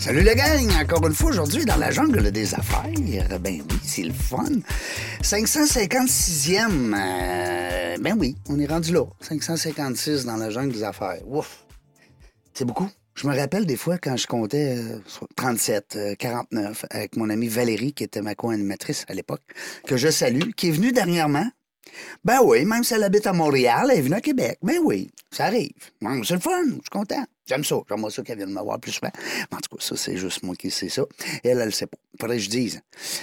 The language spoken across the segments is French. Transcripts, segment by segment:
Salut le gang! Encore une fois aujourd'hui dans la jungle des affaires. Ben oui, c'est le fun. 556e. euh, ben oui, on est rendu là. 556 dans la jungle des affaires. Ouf! C'est beaucoup. Je me rappelle des fois quand je comptais euh, 37, euh, 49 avec mon amie Valérie, qui était ma co-animatrice à l'époque, que je salue, qui est venue dernièrement. Ben oui, même si elle habite à Montréal, elle est venue à Québec. Ben oui, ça arrive. Bon, c'est le fun, je suis content. J'aime ça. J'aimerais ça qu'elle vienne me voir plus souvent. En tout cas, ça, c'est juste moi qui sais ça. Elle, elle le sait pas. Faudrait que je dise.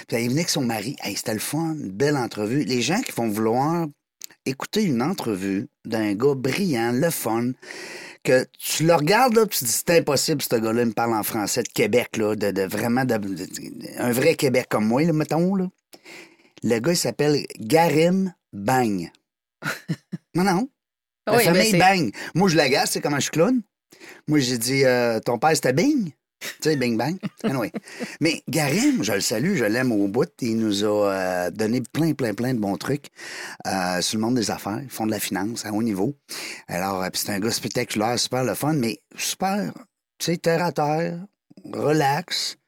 Puis elle venue avec son mari. Hey, c'était le fun, une belle entrevue. Les gens qui vont vouloir écouter une entrevue d'un gars brillant, le fun, que tu le regardes, là, puis tu te dis, c'est impossible, ce gars-là, il me parle en français de Québec, là, de, de vraiment, de- de- de- un vrai Québec comme moi, là, mettons, là. Le gars, il s'appelle Garim Bang. non, non. La Oui, ben, famille Bang. Moi, je l'agace, c'est comment je suis clown. Moi, j'ai dit, euh, ton père, c'était Bing. Tu sais, Bing Bang. Mais Garim, je le salue, je l'aime au bout. Il nous a euh, donné plein, plein, plein de bons trucs euh, sur le monde des affaires. Ils font de la finance à haut niveau. Alors, c'est un gars spectaculaire, super le fun, mais super, tu sais, terre à terre, relax,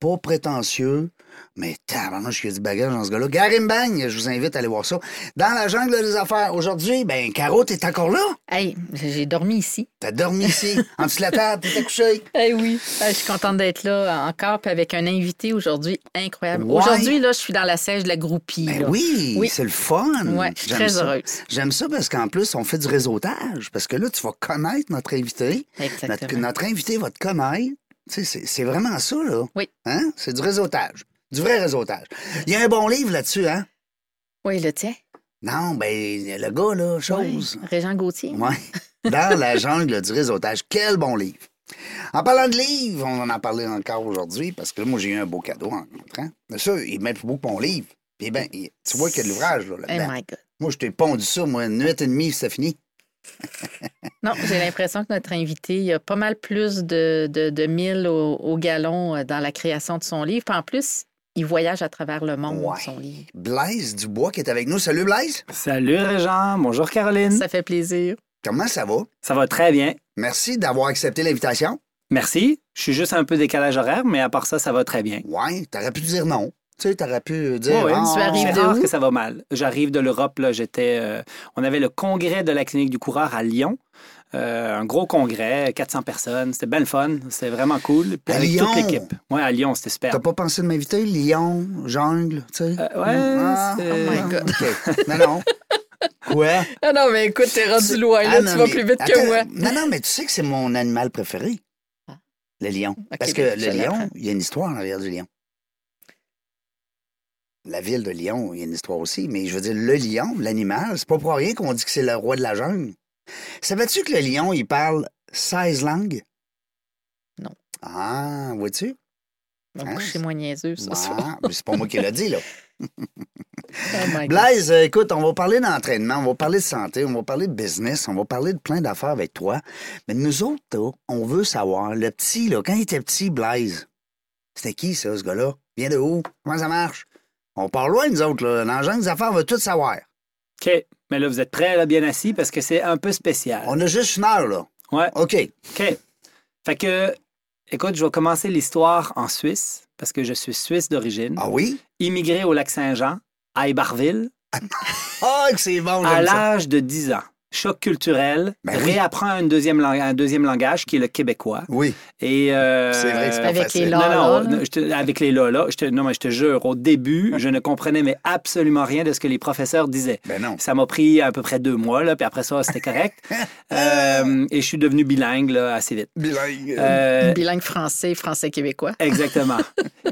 pas prétentieux. Mais tabarnouche, qu'il y a du bagage dans ce gars-là. Garim Bang, je vous invite à aller voir ça. Dans la jungle des affaires, aujourd'hui, ben, Caro, t'es encore là? Hey, j'ai dormi ici. T'as dormi ici, en dessous de la table, t'étais couché. Eh oui. je suis contente d'être là encore, puis avec un invité aujourd'hui incroyable. Ouais. Aujourd'hui, là, je suis dans la siège de la groupie. Ben là. oui, Oui. c'est le fun. Ouais, je suis très ça. heureuse. J'aime ça parce qu'en plus, on fait du réseautage. Parce que là, tu vas connaître notre invité. Notre, Exactement. notre invité va te connaître. C'est- vraiment ça, là. Oui. Hein? C'est du réseautage. Du vrai réseautage. Il y a un bon livre là-dessus, hein? Oui, le tien. Non, ben, le gars, là, chose. Oui. Régent Gauthier. Ouais. Dans la jungle du réseautage. Quel bon livre. En parlant de livres, on en a parlé encore aujourd'hui parce que là, moi, j'ai eu un beau cadeau en rentrant. Mais ça, il met beaucoup mon livre. Puis ben, tu vois qu'il y a de l'ouvrage, là, Oh là-dedans. my God. Moi, je t'ai pondu ça, moi, une nuit et demie, c'est fini. Non, j'ai l'impression que notre invité il a pas mal plus de, de, de mille au, au galon euh, dans la création de son livre. Puis en plus, il voyage à travers le monde, Ouais. son livre. Blaise Dubois qui est avec nous. Salut, Blaise. Salut Régent, bonjour Caroline. Ça fait plaisir. Comment ça va? Ça va très bien. Merci d'avoir accepté l'invitation. Merci. Je suis juste un peu décalage horaire, mais à part ça, ça va très bien. Ouais, t'aurais pu dire non. Tu sais, t'aurais pu dire. Ouais. Ah, arrives de rare que ça va mal. J'arrive de l'Europe. Là, j'étais. euh, on avait le congrès de la clinique du coureur à Lyon. Euh, un gros congrès, 400 personnes. C'était bien le fun. C'était vraiment cool. Puis À avec Lyon? toute l'équipe. Ouais, à Lyon, c'était super. T'as pas pensé de m'inviter? Lyon, jungle, tu sais? Euh, ouais, Ah, c'est- Oh my God. OK. Non, non. Quoi? Ah non, mais écoute, t'es rendu loin, là. Ah, tu vas mais plus vite que moi. Non, non, mais tu sais que c'est mon animal préféré. Le lion. Parce que le lion, il y a une histoire en arrière du lion. La ville de Lyon, il y a une histoire aussi. Mais je veux dire, le lion, l'animal, c'est pas pour rien qu'on dit que c'est le roi de la jungle. Savais-tu que le lion, il parle 16 langues? Non. Ah, vois-tu? Donc, Hein? c'est moins niaiseux. Ah, mais c'est pas moi qui l'ai dit, là. Oh. Blaise, écoute, on va parler d'entraînement, on va parler de santé, on va parler de business, on va parler de plein d'affaires avec toi. Mais nous autres, là, on veut savoir, le petit, là, quand il était petit, Blaise, c'était qui, ça, ce gars-là? Vient de où? Comment ça marche? On part loin, nous autres, là. Dans le genre des affaires, on veut tout savoir. OK. Mais là, vous êtes prêts, là, bien assis, parce que c'est un peu spécial. On a juste une heure, là. Ouais. OK. OK. Fait que, écoute, je vais commencer l'histoire en Suisse, parce que je suis suisse d'origine. Ah oui? Immigré au lac Saint-Jean, à Ibarville, Ah, que c'est bon, à l'âge de 10 ans. Choc culturel, Ben oui. réapprend un deuxième, un deuxième langage qui est le québécois. Oui, Et euh, c'est vrai c'est Avec les Là, non, là. non, je te- avec les je te, non, mais je te jure, au début, je ne comprenais mais absolument rien de ce que les professeurs disaient. Ben non. Ça m'a pris à peu près deux mois, là, puis après ça, c'était correct. Euh, et je suis devenu bilingue là, assez vite. Bilingue. Euh, Bilingue français, français-québécois. Exactement.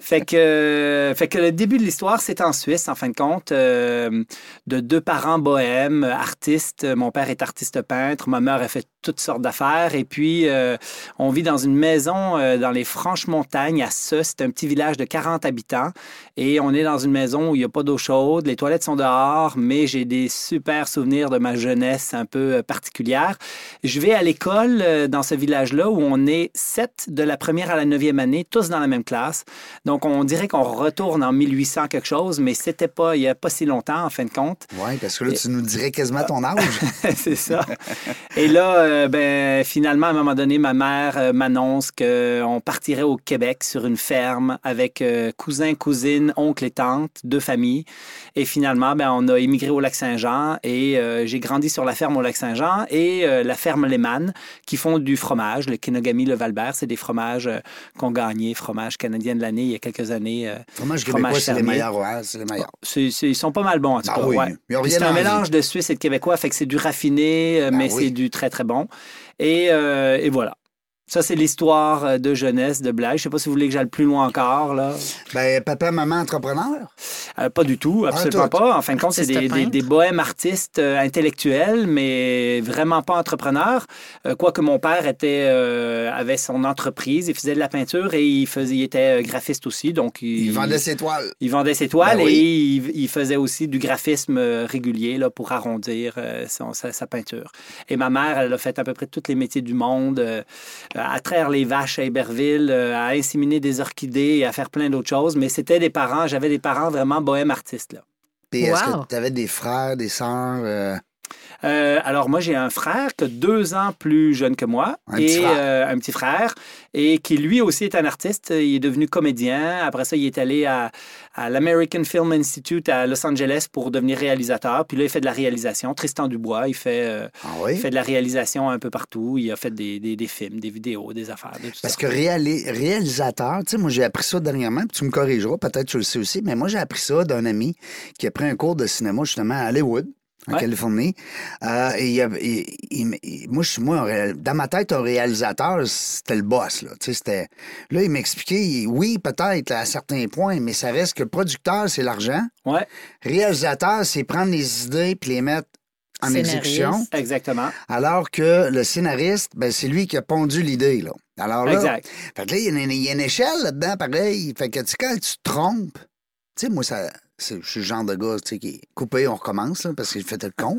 fait, que, fait que le début de l'histoire, c'est en Suisse, en fin de compte, euh, de deux parents bohèmes, artistes. Mon père père est artiste peintre, ma mère a fait toutes sortes d'affaires. Et puis, euh, on vit dans une maison euh, dans les franches montagnes à Ce. C'est un petit village de 40 habitants. Et on est dans une maison où il n'y a pas d'eau chaude. Les toilettes sont dehors, mais j'ai des super souvenirs de ma jeunesse un peu euh, particulière. Je vais à l'école dans ce village-là où on est sept de la première à la neuvième année, tous dans la même classe. Donc, on dirait qu'on retourne en 1800 quelque chose, mais c'était pas, il n'y a pas si longtemps, en fin de compte. Oui, parce que là, tu nous dirais quasiment ton âge. c'est ça. Et là, euh, ben, finalement, à un moment donné, ma mère euh, m'annonce qu'on partirait au Québec sur une ferme avec euh, cousins, cousines, oncles et tantes, deux familles. Et finalement, ben, on a émigré au Lac-Saint-Jean et j'ai grandi sur la ferme au Lac-Saint-Jean et la ferme Lehman qui font du fromage, le Kenogami, le Valbert. C'est des fromages qu'on gagnait, fromage canadien de l'année il y a quelques années. fromage québécois, c'est les meilleurs, c'est les meilleurs. ils sont pas mal bons, en tout ah cas. C'est un mélange de Suisse et de Québécois, fait que c'est du raffiné, ben mais c'est du très, très bon. Et, euh, et voilà. Ça, c'est l'histoire euh, de jeunesse de Blaise. Je ne sais pas si vous voulez que j'aille plus loin encore. Là. Ben, papa, maman, entrepreneur? Euh, pas du tout, ah, absolument pas. En fin de compte, c'est des, des, bohèmes artistes euh, intellectuels, mais vraiment pas entrepreneurs. quoique mon père était, avait son entreprise, il faisait de la peinture et il, faisait, il était graphiste aussi. Donc il, vendait ses toiles. Il vendait ses toiles ben et il, faisait aussi du graphisme régulier là, pour arrondir sa, sa, peinture. Et ma mère, elle a fait à peu près tous les métiers du monde à traire les vaches à Héberville, euh, à inséminer des orchidées et à faire plein d'autres choses. Mais c'était des parents, j'avais des parents vraiment bohèmes artistes. Là. est-ce que tu avais des frères, des sœurs? Euh? Euh, alors, moi, j'ai un frère qui est deux ans plus jeune que moi et un petit frère et qui lui aussi est un artiste. Il est devenu comédien. Après ça, il est allé à, à l'American Film Institute à Los Angeles pour devenir réalisateur. Puis là, il fait de la réalisation. Tristan Dubois, il fait, euh, ah fait de la réalisation un peu partout. Il a fait des, des, des films, des vidéos, des affaires. Parce que réalisateur, tu sais, moi, j'ai appris ça dernièrement, puis tu me corrigeras, peut-être tu le sais aussi, mais moi, j'ai appris ça d'un ami qui a pris un cours de cinéma justement à Hollywood en Californie. Euh, et, moi, je, moi, dans ma tête, un réalisateur, c'était le boss. Là, c'était, là il m'expliquait, oui, peut-être à certains points, mais ça reste que producteur, c'est l'argent. Ouais. Réalisateur, c'est prendre les idées puis les mettre en exécution. Exactement. Alors que le scénariste, ben, c'est lui qui a pondu l'idée. Là. Alors là, exact. Fait que là, il y, a une échelle là-dedans, pareil. Fait que quand tu te trompes, tu sais, moi, ça, je suis le genre de gars qui est coupé, on recommence parce qu'il fait le con.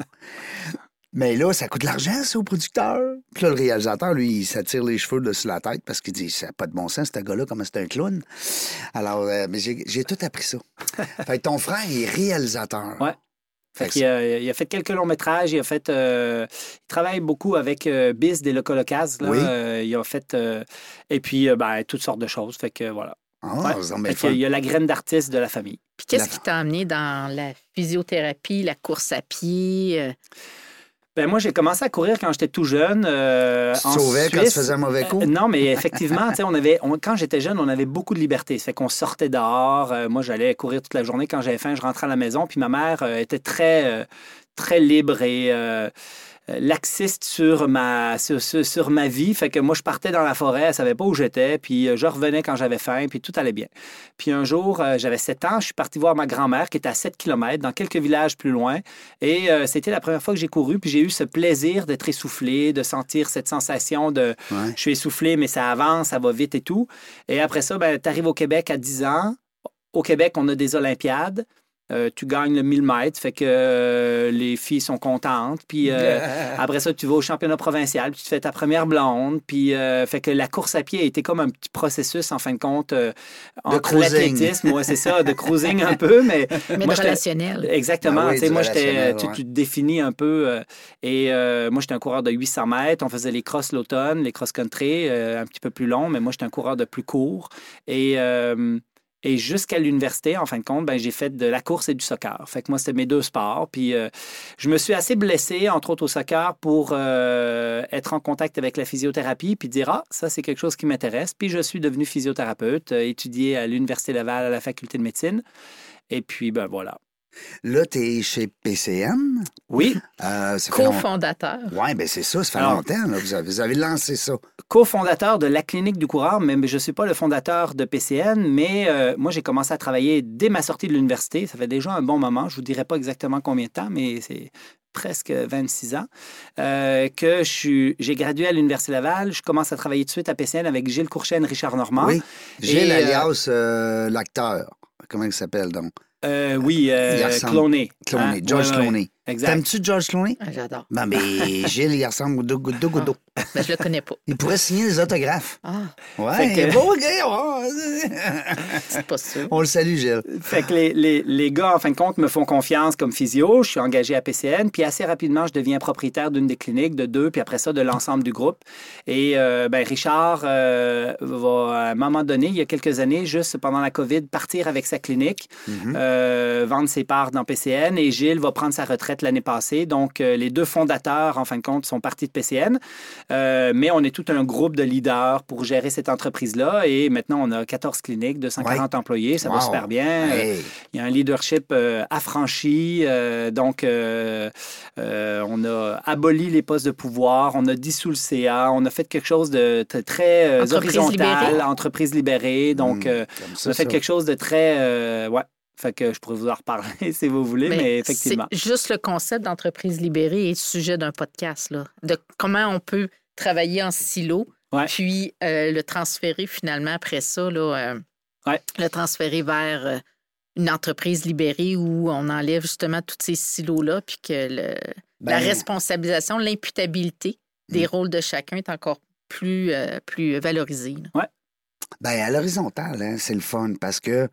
Mais là, ça coûte de l'argent, ça, au producteur. Puis là, le réalisateur, lui, il s'attire les cheveux dessus la tête parce qu'il dit, ça n'a pas de bon sens, ce gars-là, comme c'est un clown? Alors, euh, mais j'ai tout appris ça. fait ton frère est réalisateur. Ouais. Fait il, a, il, a, fait quelques longs métrages. Il a fait. Euh, il travaille beaucoup avec euh, Biz des Locolocas. Là. Oui. il a fait. et puis, ben, toutes sortes de choses. Fait que voilà. Ah, il y a la graine d'artiste de la famille. Puis qu'est-ce qui t'a amené dans la physiothérapie, la course à pied? Euh? Ben moi, j'ai commencé à courir quand j'étais tout jeune. Euh, tu sauvais quand tu faisais un mauvais coup? Euh, non, mais effectivement, on avait, quand j'étais jeune, on avait beaucoup de liberté. Ça fait qu'on sortait dehors. moi, j'allais courir toute la journée. Quand j'avais faim, je rentrais à la maison. Puis ma mère était très, très libre et euh, laxiste sur ma, sur, ma vie. Fait que moi, je partais dans la forêt, elle savait pas où j'étais, puis euh, je revenais quand j'avais faim, puis tout allait bien. Puis un jour, euh, j'avais 7 ans, je suis parti voir ma grand-mère qui était à 7 km, dans quelques villages plus loin. Et c'était la première fois que j'ai couru, puis j'ai eu ce plaisir d'être essoufflé, de sentir cette sensation de je suis essoufflé, mais ça avance, ça va vite et tout. Et après ça, ben, tu arrives au Québec à 10 ans. Au Québec, on a des Olympiades. Euh, tu gagnes le 1000 mètres, fait que euh, les filles sont contentes. Puis euh, après ça, tu vas au championnat provincial, puis tu fais ta première blonde. Puis fait que la course à pied a été comme un petit processus, en fin de compte, entre l'athlétisme, ouais, c'est ça, de cruising un peu, mais... mais moi, relationnel. Exactement. Ben moi, j'étais, tu, te définis un peu. et moi, j'étais un coureur de 800 mètres. On faisait les crosses l'automne, les cross-country, un petit peu plus long, mais moi, j'étais un coureur de plus court. Et et jusqu'à l'université, en fin de compte, ben, j'ai fait de la course et du soccer. Fait que moi, c'était mes deux sports. Puis euh, je me suis assez blessé, entre autres au soccer, pour euh, être en contact avec la physiothérapie, puis dire, ah, ça, c'est quelque chose qui m'intéresse. Puis je suis devenu physiothérapeute, euh, étudié à l'Université Laval à la faculté de médecine. Et puis, ben voilà. Là, tu es chez PCM. Oui. Euh, Co-fondateur. Oui, bien c'est ça, ça fait longtemps. Vous, avez, lancé ça. Co-fondateur de la clinique du coureur, mais je ne suis pas le fondateur de PCN, mais euh, moi, j'ai commencé à travailler dès ma sortie de l'université. Ça fait déjà un bon moment. Je ne vous dirai pas exactement combien de temps, mais c'est presque 26 ans, euh, que j'ai gradué à l'Université Laval. Je commence à travailler tout de suite à PCN avec Gilles Courchaine, Richard Normand. Oui. Gilles, Et, euh, alias euh, l'acteur. Comment il s'appelle donc? Euh, oui, euh. Clooney. Clooney. Hein? George Ouais. Exact. T'aimes-tu George Clooney? Ah, J'adore. Ben, mais Gilles, il ressemble au Dogo Dogo. Mais je le connais pas. Il pourrait signer des autographes. Ah, Ouais, Fait que- bon gars, c'est pas sûr. On le salue, Gilles. Fait que les, les, les gars, en fin de compte, me font confiance comme physio. Je suis engagé à PCN. Puis assez rapidement, je deviens propriétaire d'une des cliniques, de deux, puis après ça, de l'ensemble du groupe. Et euh, ben, Richard euh, va, à un moment donné, il y a quelques années, juste pendant la COVID, partir avec sa clinique, Mhm. euh, vendre ses parts dans PCN. Et Gilles va prendre sa retraite l'année passée. Donc, euh, les deux fondateurs, en fin de compte, sont partis de PCN. Euh, mais on est tout un groupe de leaders pour gérer cette entreprise-là. Et maintenant, on a 14 cliniques, 240 employés. Ça va super bien. Hey. Il y a un leadership euh, affranchi. euh, donc, euh, euh, on a aboli les postes de pouvoir, on a dissous le CA, on a fait quelque chose de très euh, Entreprise horizontal, libérée. entreprise libérée. Donc, Hmm, euh, on ça, a fait ça. quelque chose de très. euh, ouais. Fait que je pourrais vous en reparler si vous voulez, mais, effectivement. C'est juste le concept d'entreprise libérée est sujet d'un podcast, là, de comment on peut travailler en silo, Ouais. puis euh, le transférer finalement après ça, là, euh, Ouais. le transférer vers euh, une entreprise libérée où on enlève justement tous ces silos-là, puis que le- la Ben, responsabilisation, l'imputabilité des Mm. rôles de chacun est encore plus, euh, plus valorisée. là. Ben, à l'horizontale, hein, c'est le fun parce que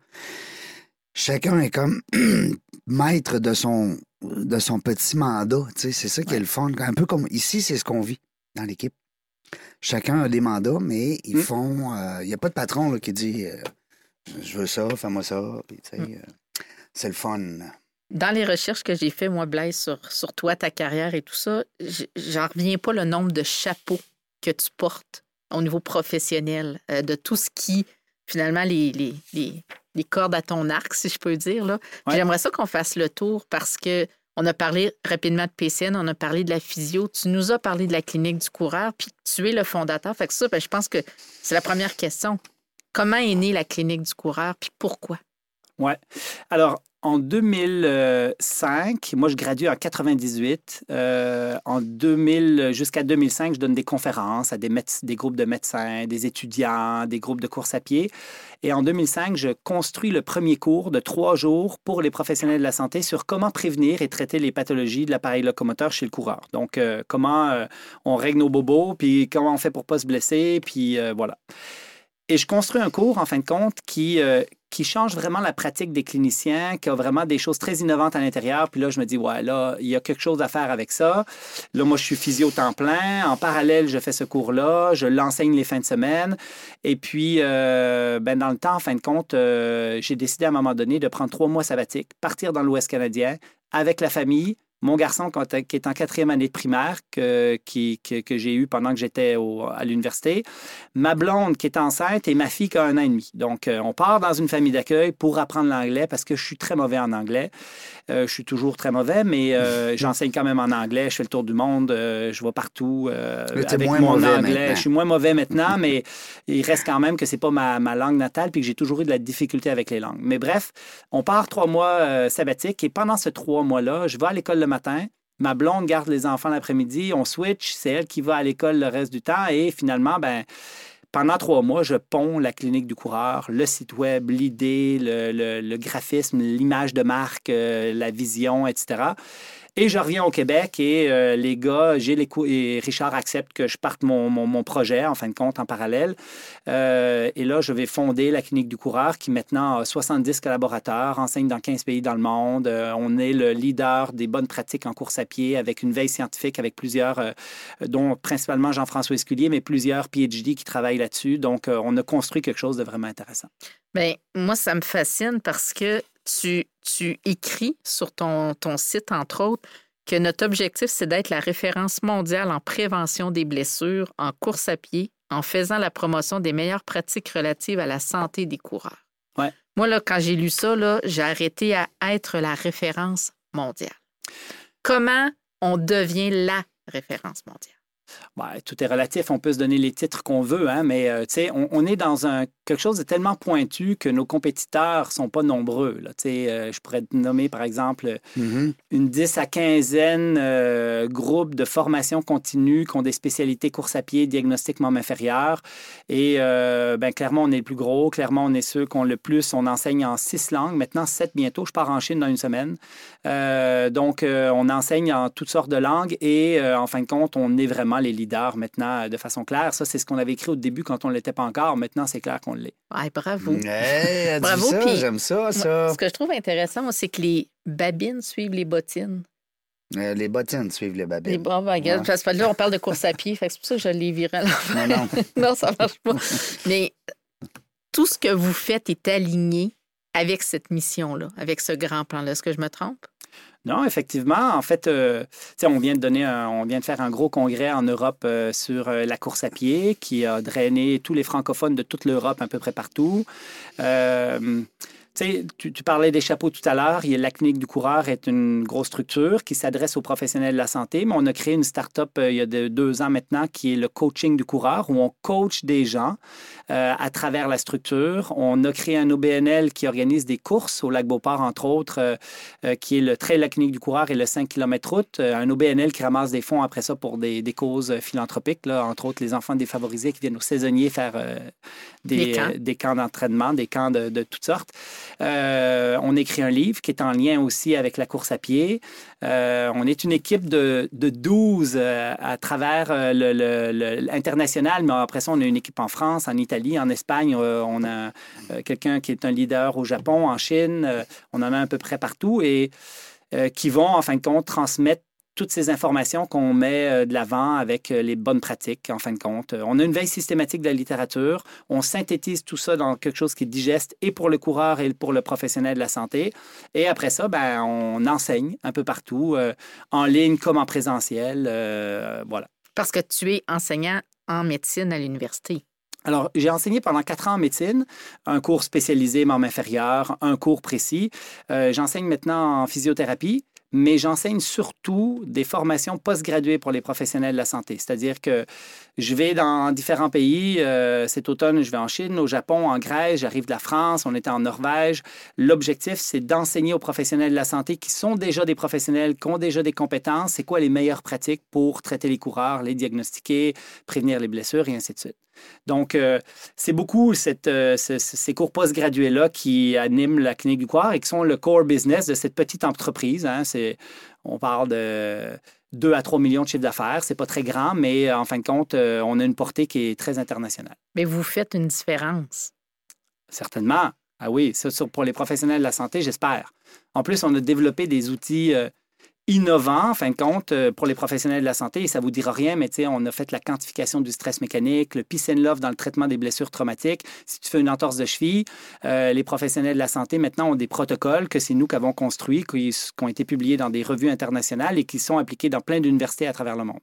chacun est comme maître de son, de son petit mandat. C'est ça qui est le fun. Un peu comme ici, c'est ce qu'on vit dans l'équipe. Chacun a des mandats, mais ils Mm. font. euh, Il n'y a pas de patron là, qui dit euh, Je veux ça, fais-moi ça. Puis, tu sais, Mm. euh, c'est le fun. Dans les recherches que j'ai fait, moi, Blaise, sur, sur toi, ta carrière et tout ça, j'en reviens pas le nombre de chapeaux que tu portes au niveau professionnel, de tout ce qui, finalement, les, les, les, les cordes à ton arc, si je peux dire. Là. Puis Ouais. J'aimerais ça qu'on fasse le tour parce que on a parlé rapidement de PCN, on a parlé de la physio, tu nous as parlé de la clinique du coureur, puis tu es le fondateur. Fait que ça, ben, je pense que c'est la première question. Comment est née la clinique du coureur, puis pourquoi? Ouais. Alors, en 2005, moi, je gradue en 98. Euh, en 2000 jusqu'à 2005, je donne des conférences à des, groupes de médecins, des étudiants, des groupes de course à pied. Et en 2005, je construis le premier cours de trois jours pour les professionnels de la santé sur comment prévenir et traiter les pathologies de l'appareil locomoteur chez le coureur. Donc, euh, comment euh, on règle nos bobos, puis comment on fait pour pas se blesser, puis euh, voilà. Et je construis un cours, en fin de compte, qui, euh, qui change vraiment la pratique des cliniciens, qui a vraiment des choses très innovantes à l'intérieur. Puis là, je me dis, ouais, là, il y a quelque chose à faire avec ça. Là, moi, je suis physio temps plein. En parallèle, je fais ce cours-là. Je l'enseigne les fins de semaine. Et puis, euh, ben, dans le temps, en fin de compte, euh, j'ai décidé à un moment donné de prendre trois mois sabbatiques, partir dans l'Ouest canadien avec la famille. Mon garçon qui est en quatrième année de primaire, que, j'ai eu pendant que j'étais à l'université, ma blonde qui est enceinte et ma fille qui a un an et demi. Donc, euh, on part dans une famille d'accueil pour apprendre l'anglais parce que je suis très mauvais en anglais. Euh, je suis toujours très mauvais, mais euh, j'enseigne quand même en anglais. Je fais le tour du monde, euh, je vais partout avec moins mon anglais. maintenant. Je suis moins mauvais maintenant, mais il reste quand même que c'est pas ma, ma langue natale puis que j'ai toujours eu de la difficulté avec les langues. Mais bref, on part trois mois sabbatiques et pendant ces trois mois-là, je vais à l'école le matin. Ma blonde garde les enfants l'après-midi, on switch, c'est elle qui va à l'école le reste du temps et finalement, ben, pendant trois mois, je ponds la clinique du coureur, le site web, l'idée, le, graphisme, l'image de marque, euh, la vision, etc. Et je reviens au Québec et euh, les gars, Gilles et, Richard acceptent que je parte mon, mon- projet, en fin de compte, en parallèle. Euh, et là, je vais fonder la clinique du coureur qui maintenant a 70 collaborateurs, enseigne dans 15 pays dans le monde. Euh, on est le leader des bonnes pratiques en course à pied avec une veille scientifique avec plusieurs, dont principalement Jean-François Esculier, mais plusieurs PhD qui travaillent là-dessus. Donc, on a construit quelque chose de vraiment intéressant. Bien, moi, ça me fascine parce que tu, tu écris sur ton, ton site, entre autres, que notre objectif, c'est d'être la référence mondiale en prévention des blessures en course à pied en faisant la promotion des meilleures pratiques relatives à la santé des coureurs. Ouais. Moi, là, quand j'ai lu ça, j'ai arrêté à être la référence mondiale. Comment on devient la référence mondiale? Ouais, tout est relatif. On peut se donner les titres qu'on veut, hein, mais euh, on, on est dans un quelque chose de tellement pointu que nos compétiteurs sont pas nombreux. Là. Euh, je pourrais te nommer, par exemple, Mhm. une 10 à quinzaine euh, groupes de formation continue qui ont des spécialités course à pied, diagnostic membre inférieur. Et euh, ben, clairement, on est le plus gros. Clairement, on est ceux qui ont le plus. On enseigne en six langues. Maintenant, sept bientôt. Je pars en Chine dans une semaine. Euh, donc, euh, on enseigne en toutes sortes de langues et en fin de compte, on est vraiment les leaders maintenant euh, de façon claire. Ça, c'est ce qu'on avait écrit au début quand on ne l'était pas encore. Maintenant, c'est clair qu'on l'est. Ouais, bravo. Hey, elle dit Bravo, ça, puis- j'aime ça. Ce que je trouve intéressant, moi, c'est que les babines suivent les bottines. Euh, les bottines suivent les Les babines. bras baguettes. Ouais. Parce que là, on parle de course à pied. C'est pour ça que je l'ai viré à l'envers. Non, non. non, ça marche pas. Mais tout ce que vous faites est aligné avec cette mission-là, avec ce grand plan-là. Est-ce que je me trompe? Non, effectivement. En fait, euh, on vient de donner, on vient de faire un gros congrès en Europe euh, sur euh, la course à pied qui a drainé tous les francophones de toute l'Europe à peu près partout. Tu parlais des chapeaux tout à l'heure. La clinique du coureur est une grosse structure qui s'adresse aux professionnels de la santé, mais on a créé une start-up euh, il y a de- deux ans maintenant qui est le coaching du coureur, où on coach des gens euh, à travers la structure. On a créé un OBNL qui organise des courses au lac Beauport, entre autres, euh, qui est le Trail La clinique du coureur et le 5 km route. Un OBNL qui ramasse des fonds après ça pour des, des causes philanthropiques, là, entre autres les enfants défavorisés qui viennent aux saisonniers faire des, Des camps. des camps d'entraînement, des camps de, de toutes sortes. Euh, on écrit un livre qui est en lien aussi avec la course à pied. Euh, on est une équipe de, de 12 euh, à travers l'international, mais après ça, on a une équipe en France, en Italie, en Espagne. On a quelqu'un qui est un leader au Japon, en Chine. On en a à peu près partout et qui vont, en fin de compte, transmettre toutes ces informations qu'on met euh, de l'avant avec euh, les bonnes pratiques, en fin de compte. Euh, On a une veille systématique de la littérature. On synthétise tout ça dans quelque chose qui est digeste et pour le coureur et pour le professionnel de la santé. Et après ça, ben, on enseigne un peu partout, euh, en ligne comme en présentiel. euh, voilà. Parce que tu es enseignant en médecine à l'université. Alors, j'ai enseigné pendant quatre ans en médecine, un cours spécialisé membre inférieur, un cours précis. Euh, j'enseigne maintenant en physiothérapie, mais j'enseigne surtout des formations postgraduées pour les professionnels de la santé. C'est-à-dire que je vais dans différents pays. Euh, cet automne, je vais en Chine, au Japon, en Grèce, j'arrive de la France, on était en Norvège. L'objectif, c'est d'enseigner aux professionnels de la santé qui sont déjà des professionnels, qui ont déjà des compétences, c'est quoi les meilleures pratiques pour traiter les coureurs, les diagnostiquer, prévenir les blessures et ainsi de suite. Donc, euh, c'est beaucoup cette, euh, ce- ce- ces cours postgradués-là qui animent la clinique du coureur et qui sont le core business de cette petite entreprise. hein. C'est, on parle de 2 à 3 millions de chiffres d'affaires. C'est pas très grand, mais euh, en fin de compte, on a une portée qui est très internationale. Mais vous faites une différence. Certainement. Ah oui, ça, pour les professionnels de la santé, j'espère. En plus, on a développé des outils innovants, en fin de compte, euh, pour les professionnels de la santé. Et ça vous dira rien, mais on a fait la quantification du stress mécanique, le peace dans le traitement des blessures traumatiques. Si tu fais une entorse de cheville, euh, les professionnels de la santé maintenant ont des protocoles que c'est nous qui avons construits, qui, ont été publiés dans des revues internationales et qui sont appliqués dans plein d'universités à travers le monde.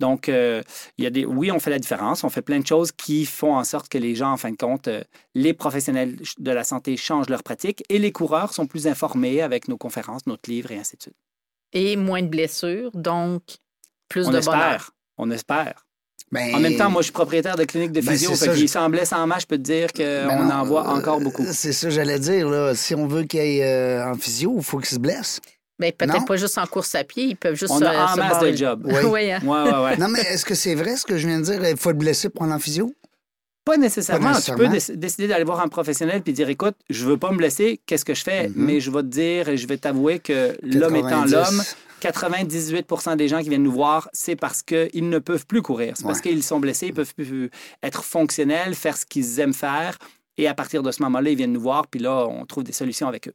Donc, euh, il y a des, oui, on fait la différence. On fait plein de choses qui font en sorte que les gens, en fin de compte, les professionnels de la santé changent leurs pratiques et les coureurs sont plus informés avec nos conférences, notre livre et ainsi de suite. Et moins de blessures, donc plus On de bonheur. espère. On espère. Ben, En même temps, moi, je suis propriétaire de clinique de Ben, physio. c'est fait ça, qu'il je- s'en blesse en masse, je peux te dire qu'on ben en voit euh, encore beaucoup. C'est ça, j'allais dire. Là. Si on veut qu'il y ait euh, en physio, il faut qu'il se blesse. Ben, Non? peut-être pas juste en course à pied, ils peuvent juste On se- a en se masse barrer de jobs. Oui. Oui, hein. Ouais, ouais, ouais. Non, mais est-ce que c'est vrai ce que je viens de dire? Il faut être blessé pour aller en physio? Pas nécessairement. Pas Tu peux déc- décider d'aller voir un professionnel puis dire écoute, je veux pas me blesser, qu'est-ce que je fais? Mhm. Mais je vais te dire et je vais t'avouer que l'homme étant 90. l'homme, 98 des gens qui viennent nous voir, c'est parce qu'ils ne peuvent plus courir. C'est parce qu'ils sont blessés, ils peuvent plus être fonctionnels, faire ce qu'ils aiment faire. Et à partir de ce moment-là, ils viennent nous voir, puis là, on trouve des solutions avec eux.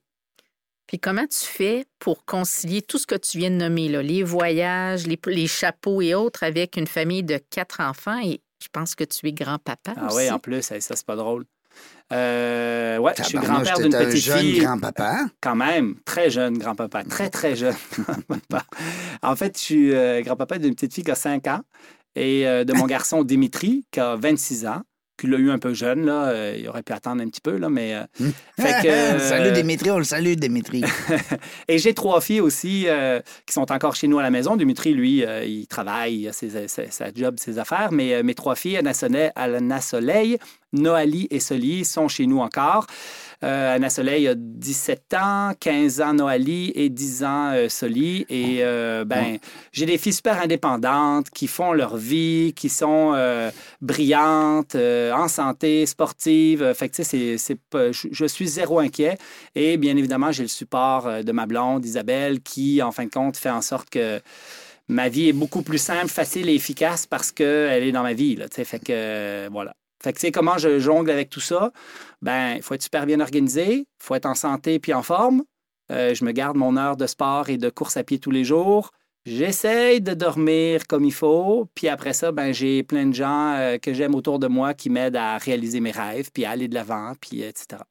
Puis comment tu fais pour concilier tout ce que tu viens de nommer, là, les voyages, les, les chapeaux et autres, avec une famille de quatre enfants? Et je pense que tu es grand-papa Ah aussi. oui, en plus, ça, ça, c'est pas drôle. Euh, ouais, je suis grand-père d'une un petite jeune fille. grand-papa. Quand même, très jeune grand-papa, très, très jeune grand-papa. En fait, je suis euh, grand-papa d'une petite fille qui a 5 ans et euh, de mon garçon Dimitri qui a 26 ans, qu'il l'a eu un peu jeune. Là. Euh, il aurait pu attendre un petit peu, là, mais... euh, Hmm. fait que, euh, Salut Dimitri, on le salue Dimitri. et j'ai trois filles aussi qui sont encore chez nous à la maison. Dimitri, lui, il travaille, il a ses- ses- sa job, ses affaires. Mais mes trois filles, Anna, Soleil, Anna Soleil, Noali et Soli, sont chez nous encore. Euh, Anna Soleil a 17 ans, 15 ans Noali et 10 ans euh, Soli. Et euh, ben, j'ai des filles super indépendantes qui font leur vie, qui sont euh, brillantes, en santé, sportives. Fait que, tu sais, c'est- je, suis zéro inquiet. Et bien évidemment, j'ai le support de ma blonde, Isabelle, qui, en fin de compte, fait en sorte que ma vie est beaucoup plus simple, facile et efficace parce qu'elle est dans ma vie. Là, fait que, euh, voilà. Fait que, tu sais, comment je jongle avec tout ça? Ben, il faut être super bien organisé, il faut être en santé puis en forme. Euh, je me garde mon heure de sport et de course à pied tous les jours. J'essaye de dormir comme il faut. Puis après ça, ben, j'ai plein de gens euh, que j'aime autour de moi qui m'aident à réaliser mes rêves, puis à aller de l'avant, puis euh, etc.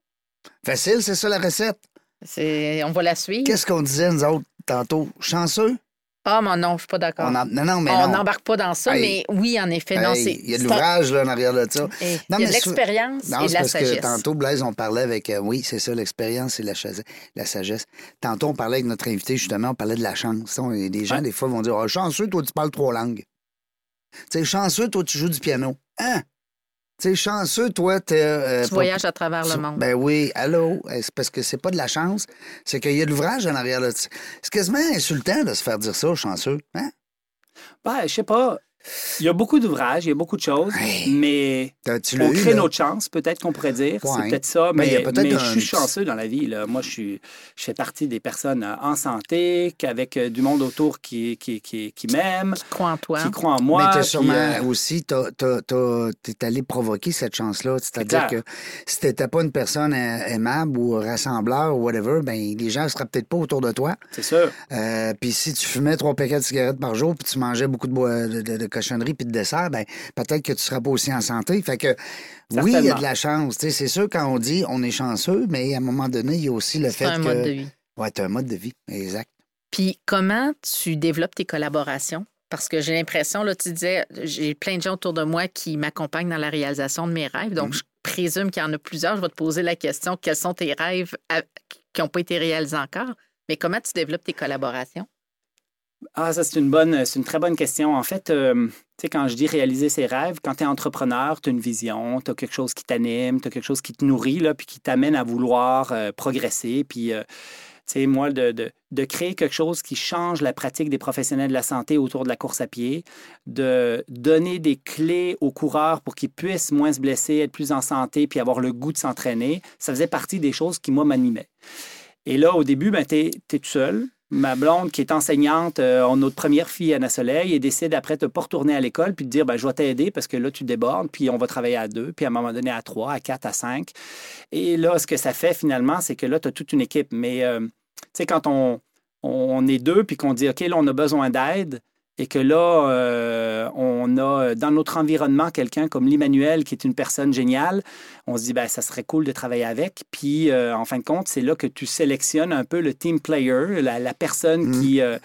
Facile, c'est ça la recette? C'est- On va la suivre. Qu'est-ce qu'on disait, nous autres, tantôt? Chanceux? Ah, mais non, je suis pas d'accord. On en- Non, non, mais On non. n'embarque pas dans ça, Hey. mais oui, en effet. non, Hey, c'est, Il y a de c'est un- l'ouvrage là, en arrière de ça. Eh, Non, il y a mais de l'expérience Non, et de c'est la parce sagesse. que tantôt, Blaise, on parlait avec. euh, oui, c'est ça, l'expérience et la, chase- la sagesse. Tantôt, on parlait avec notre invité, justement, on parlait de la chance. On- et des gens, des fois, vont dire Ah, chanceux, toi, tu parles trois langues. Tu sais, chanceux, toi, tu joues du piano. Hein? Tu sais, chanceux, toi, t'es. euh, Tu voyages à travers le monde. Ben oui, allô? C'est parce que c'est pas de la chance, c'est qu'il y a de l'ouvrage en arrière. là. C'est quasiment insultant de se faire dire ça, chanceux. Hein? Ben, je sais pas. Il y a beaucoup d'ouvrages, il y a beaucoup de choses, mais Tu on crée notre chance, peut-être qu'on pourrait dire. Ouais. C'est peut-être ça, Ben, il y a mais, peut-être mais un- je suis chanceux dans la vie. Là. Moi, je, suis, je fais partie des personnes euh, en santé, avec euh, du monde autour qui, qui, qui, qui m'aime, Tu crois en toi. qui croit en moi. Mais puis, sûrement euh, aussi, t'as- t'es allé provoquer cette chance-là. C'est-à-dire que si t'étais pas une personne aimable ou rassembleur ou whatever, ben les gens seraient peut-être pas autour de toi. c'est sûr. Euh, puis si tu fumais trois paquets de cigarettes par jour, puis tu mangeais beaucoup de, bois- de, de- de cochonneries puis de desserts, ben peut-être que tu serais pas aussi en santé. Fait que oui, il y a de la chance. Tu C'est sûr quand on dit on est chanceux, mais à un moment donné, il y a aussi le C'est fait un que mode de vie. ouais, t'as un mode de vie, exact. Puis comment tu développes tes collaborations? Parce que j'ai l'impression, là, tu disais, j'ai plein de gens autour de moi qui m'accompagnent dans la réalisation de mes rêves. Mm-hmm. Donc, je présume qu'il y en a plusieurs. Je vais te poser la question, quels sont tes rêves à- qui n'ont pas été réalisés encore? Mais comment tu développes tes collaborations? Ah, ça, c'est une bonne, c'est une très bonne question. En fait, euh, tu sais, quand je dis réaliser ses rêves, quand tu es entrepreneur, tu as une vision, tu as quelque chose qui t'anime, tu as quelque chose qui te nourrit, là, puis qui t'amène à vouloir euh, progresser. Puis, euh, tu sais, moi, de, de, créer quelque chose qui change la pratique des professionnels de la santé autour de la course à pied, de donner des clés aux coureurs pour qu'ils puissent moins se blesser, être plus en santé, puis avoir le goût de s'entraîner, ça faisait partie des choses qui, moi, m'animaient. Et là, au début, ben, tu es, tout seul. Ma blonde, qui est enseignante, euh, notre première fille, Anna Soleil, et décide après de ne pas retourner à l'école puis de dire ben, Je vais t'aider parce que là, tu débordes, puis on va travailler à deux, puis à un moment donné à trois, à quatre, à cinq. Et là, ce que ça fait finalement, c'est que là, tu as toute une équipe. Mais euh, tu sais, quand on, on est deux, puis qu'on dit OK, là, on a besoin d'aide, et que là, euh, on a dans notre environnement quelqu'un comme l'Emmanuel, qui est une personne géniale, on se dit, ben, ça serait cool de travailler avec. Puis, euh, en fin de compte, c'est là que tu sélectionnes un peu le team player, la, la personne Mm. qui. euh,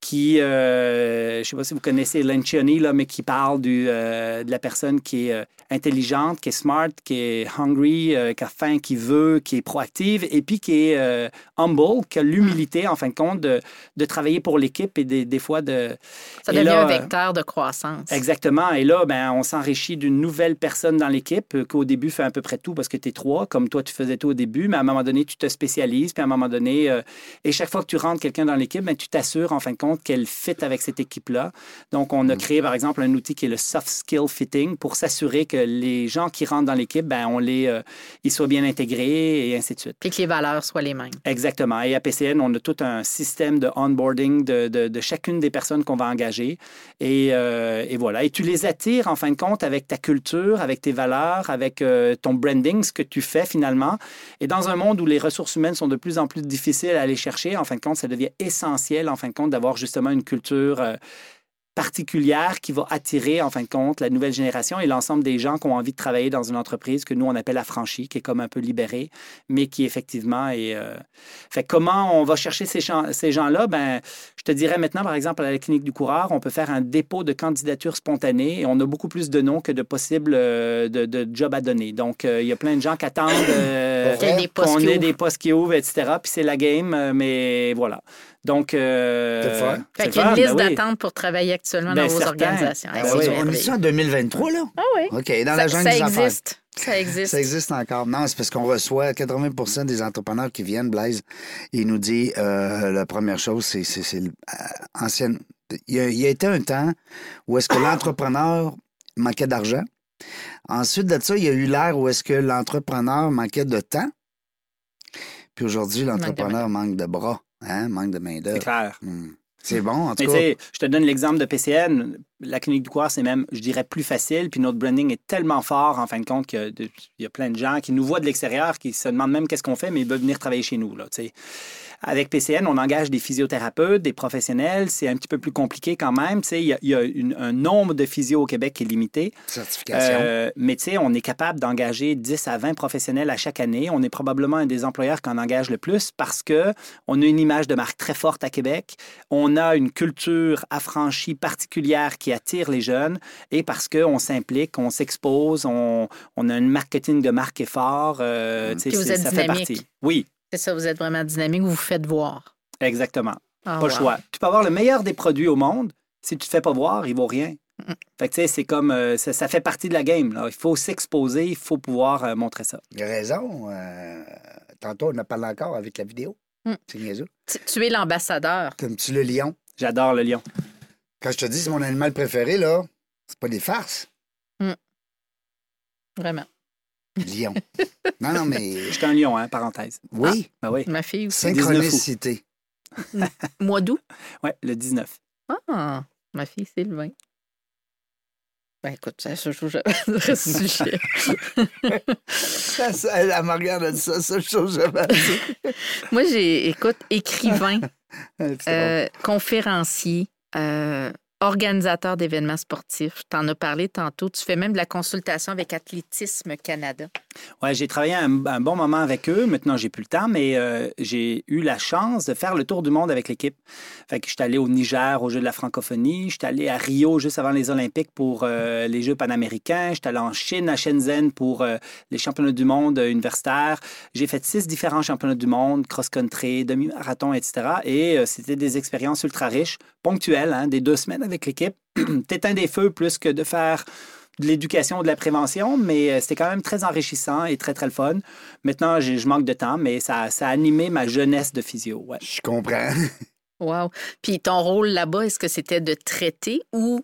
qui, euh, je ne sais pas si vous connaissez Lencioni, là, mais qui parle du, euh, de la personne qui est euh, intelligente, qui est smart, qui est hungry, qui a faim, qui veut, qui est proactive, et puis qui est humble, qui a l'humilité, en fin de compte, de, de travailler pour l'équipe et des, des fois de... Ça devient là, un vecteur de croissance. Exactement. Et là, ben, on s'enrichit d'une nouvelle personne dans l'équipe euh, qu'au début fait à peu près tout parce que tu es trois, comme toi, tu faisais tout au début, mais à un moment donné, tu te spécialises, puis à un moment donné, et chaque fois que tu rentres quelqu'un dans l'équipe, ben, tu t'assures, en fin de compte, qu'elle fit avec cette équipe-là. Donc, on a créé, par exemple, un outil qui est le Soft Skill Fitting pour s'assurer que les gens qui rentrent dans l'équipe, ben, on les, euh, ils soient bien intégrés et ainsi de suite. Puis que les valeurs soient les mêmes. Exactement. Et à PCN, on a tout un système de onboarding de, de- de chacune des personnes qu'on va engager. Et, euh, et voilà. Et tu les attires, en fin de compte, avec ta culture, avec tes valeurs, avec euh, ton branding, ce que tu fais finalement. Et dans un monde où les ressources humaines sont de plus en plus difficiles à aller chercher, en fin de compte, ça devient essentiel, en fin de compte, d'avoir justement une culture euh, particulière qui va attirer, en fin de compte, la nouvelle génération et l'ensemble des gens qui ont envie de travailler dans une entreprise que nous, on appelle affranchie, qui est comme un peu libérée, mais qui effectivement est... euh, Fait comment on va chercher ces, ces gens-là? Ben, je te dirais maintenant, par exemple, à la clinique du coureur, on peut faire un dépôt de candidature spontanée et on a beaucoup plus de noms que de possibles euh, de, jobs à donner. Donc, il y a plein de gens qui attendent euh, Il y a des postes qu'on qui ait ouvrent. des postes qui ouvrent, etc. Puis c'est la game, euh, mais voilà. Donc, euh. Fait qu'il y a une fun, liste ben oui. d'attente pour travailler actuellement Ben, dans vos organisations. Ben oui. on est ça en 2023, là? Ah oui. OK, dans la Ça, jungle ça des affaires. existe. Ça existe. Ça existe encore. Non, c'est parce qu'on reçoit 80% des entrepreneurs qui viennent, Blaise, et il nous dit euh, la première chose, c'est c'est- c'est le- euh, ancienne. Il y, a, il y a été un temps où est-ce que l'entrepreneur manquait d'argent. Ensuite de ça, il y a eu l'ère où est-ce que l'entrepreneur manquait de temps. Puis aujourd'hui, l'entrepreneur manque de bras, hein, manque de C'est main-d'œuvre. clair. Hmm. C'est bon, en tout Mais cas. je te donne l'exemple de PCN. La clinique du coureur, c'est même, je dirais, plus facile. Puis notre branding est tellement fort, en fin de compte, qu'il y a plein de gens qui nous voient de l'extérieur, qui se demandent même qu'est-ce qu'on fait, mais ils veulent venir travailler chez nous. Là. Avec PCN, on engage des physiothérapeutes, des professionnels. C'est un petit peu plus compliqué quand même. Il y a, y a une- un nombre de physios au Québec qui est limité. Certification. Euh, mais on est capable d'engager 10 à 20 professionnels à chaque année. On est probablement un des employeurs qui en engage le plus parce que on a une image de marque très forte à Québec. On a une culture affranchie particulière qui attire les jeunes et parce qu'on s'implique, on s'expose, on, on a un marketing de marque qui est fort. euh, Puis vous c'est- êtes ça fait dynamique. partie. Oui, C'est ça, vous êtes vraiment dynamique, vous vous faites voir. exactement. Ah, pas le wow. choix. Tu peux avoir le meilleur des produits au monde. Si tu te fais pas voir, il vaut rien. Mm. Fait que tu sais, c'est comme euh, ça, ça fait partie de la game. Là. Il faut s'exposer, il faut pouvoir euh, montrer ça. Il a raison. euh, tantôt, on a parlé encore avec la vidéo. Hmm. C'est niaiseux. Tu, tu es l'ambassadeur. Comme tu le lion. J'adore le lion. Quand je te dis c'est mon animal préféré, là, c'est pas des farces. Vraiment. Lion. non, non, mais Je suis un lion, hein, parenthèse. oui, Ben oui. Ma fille aussi. synchronicité. Mois d'août. Ouais, le 19. Ah, ma fille Sylvain. Ben écoute, ça se joue jamais à ce sujet. Ça, ça, elle, me regarde, elle dit ça, ça, je. Moi, j'ai, écoute, écrivain, C'est euh, conférencier, euh, organisateur d'événements sportifs. Tu en as parlé tantôt. Tu fais même de la consultation avec Athlétisme Canada. Ouais, j'ai travaillé un, bon moment avec eux. Maintenant, j'ai plus le temps, mais euh, j'ai eu la chance de faire le tour du monde avec l'équipe. Fait que je suis allé au Niger aux Jeux de la francophonie. Je suis allé à Rio juste avant les Olympiques pour euh, les Jeux panaméricains. Je suis allé en Chine, à Shenzhen pour euh, les championnats du monde universitaires. J'ai fait six différents championnats du monde, cross-country, demi-marathon, etc. Et c'était des expériences ultra riches, ponctuelles, hein, des deux semaines avec l'équipe. T'éteins des feux plus que de faire de l'éducation, de la prévention, mais euh, c'était quand même très enrichissant et très, très le fun. Maintenant, j'ai- je manque de temps, mais ça, ça a animé ma jeunesse de physio. Ouais. Je comprends. Wow. Puis ton rôle là-bas, est-ce que c'était de traiter ou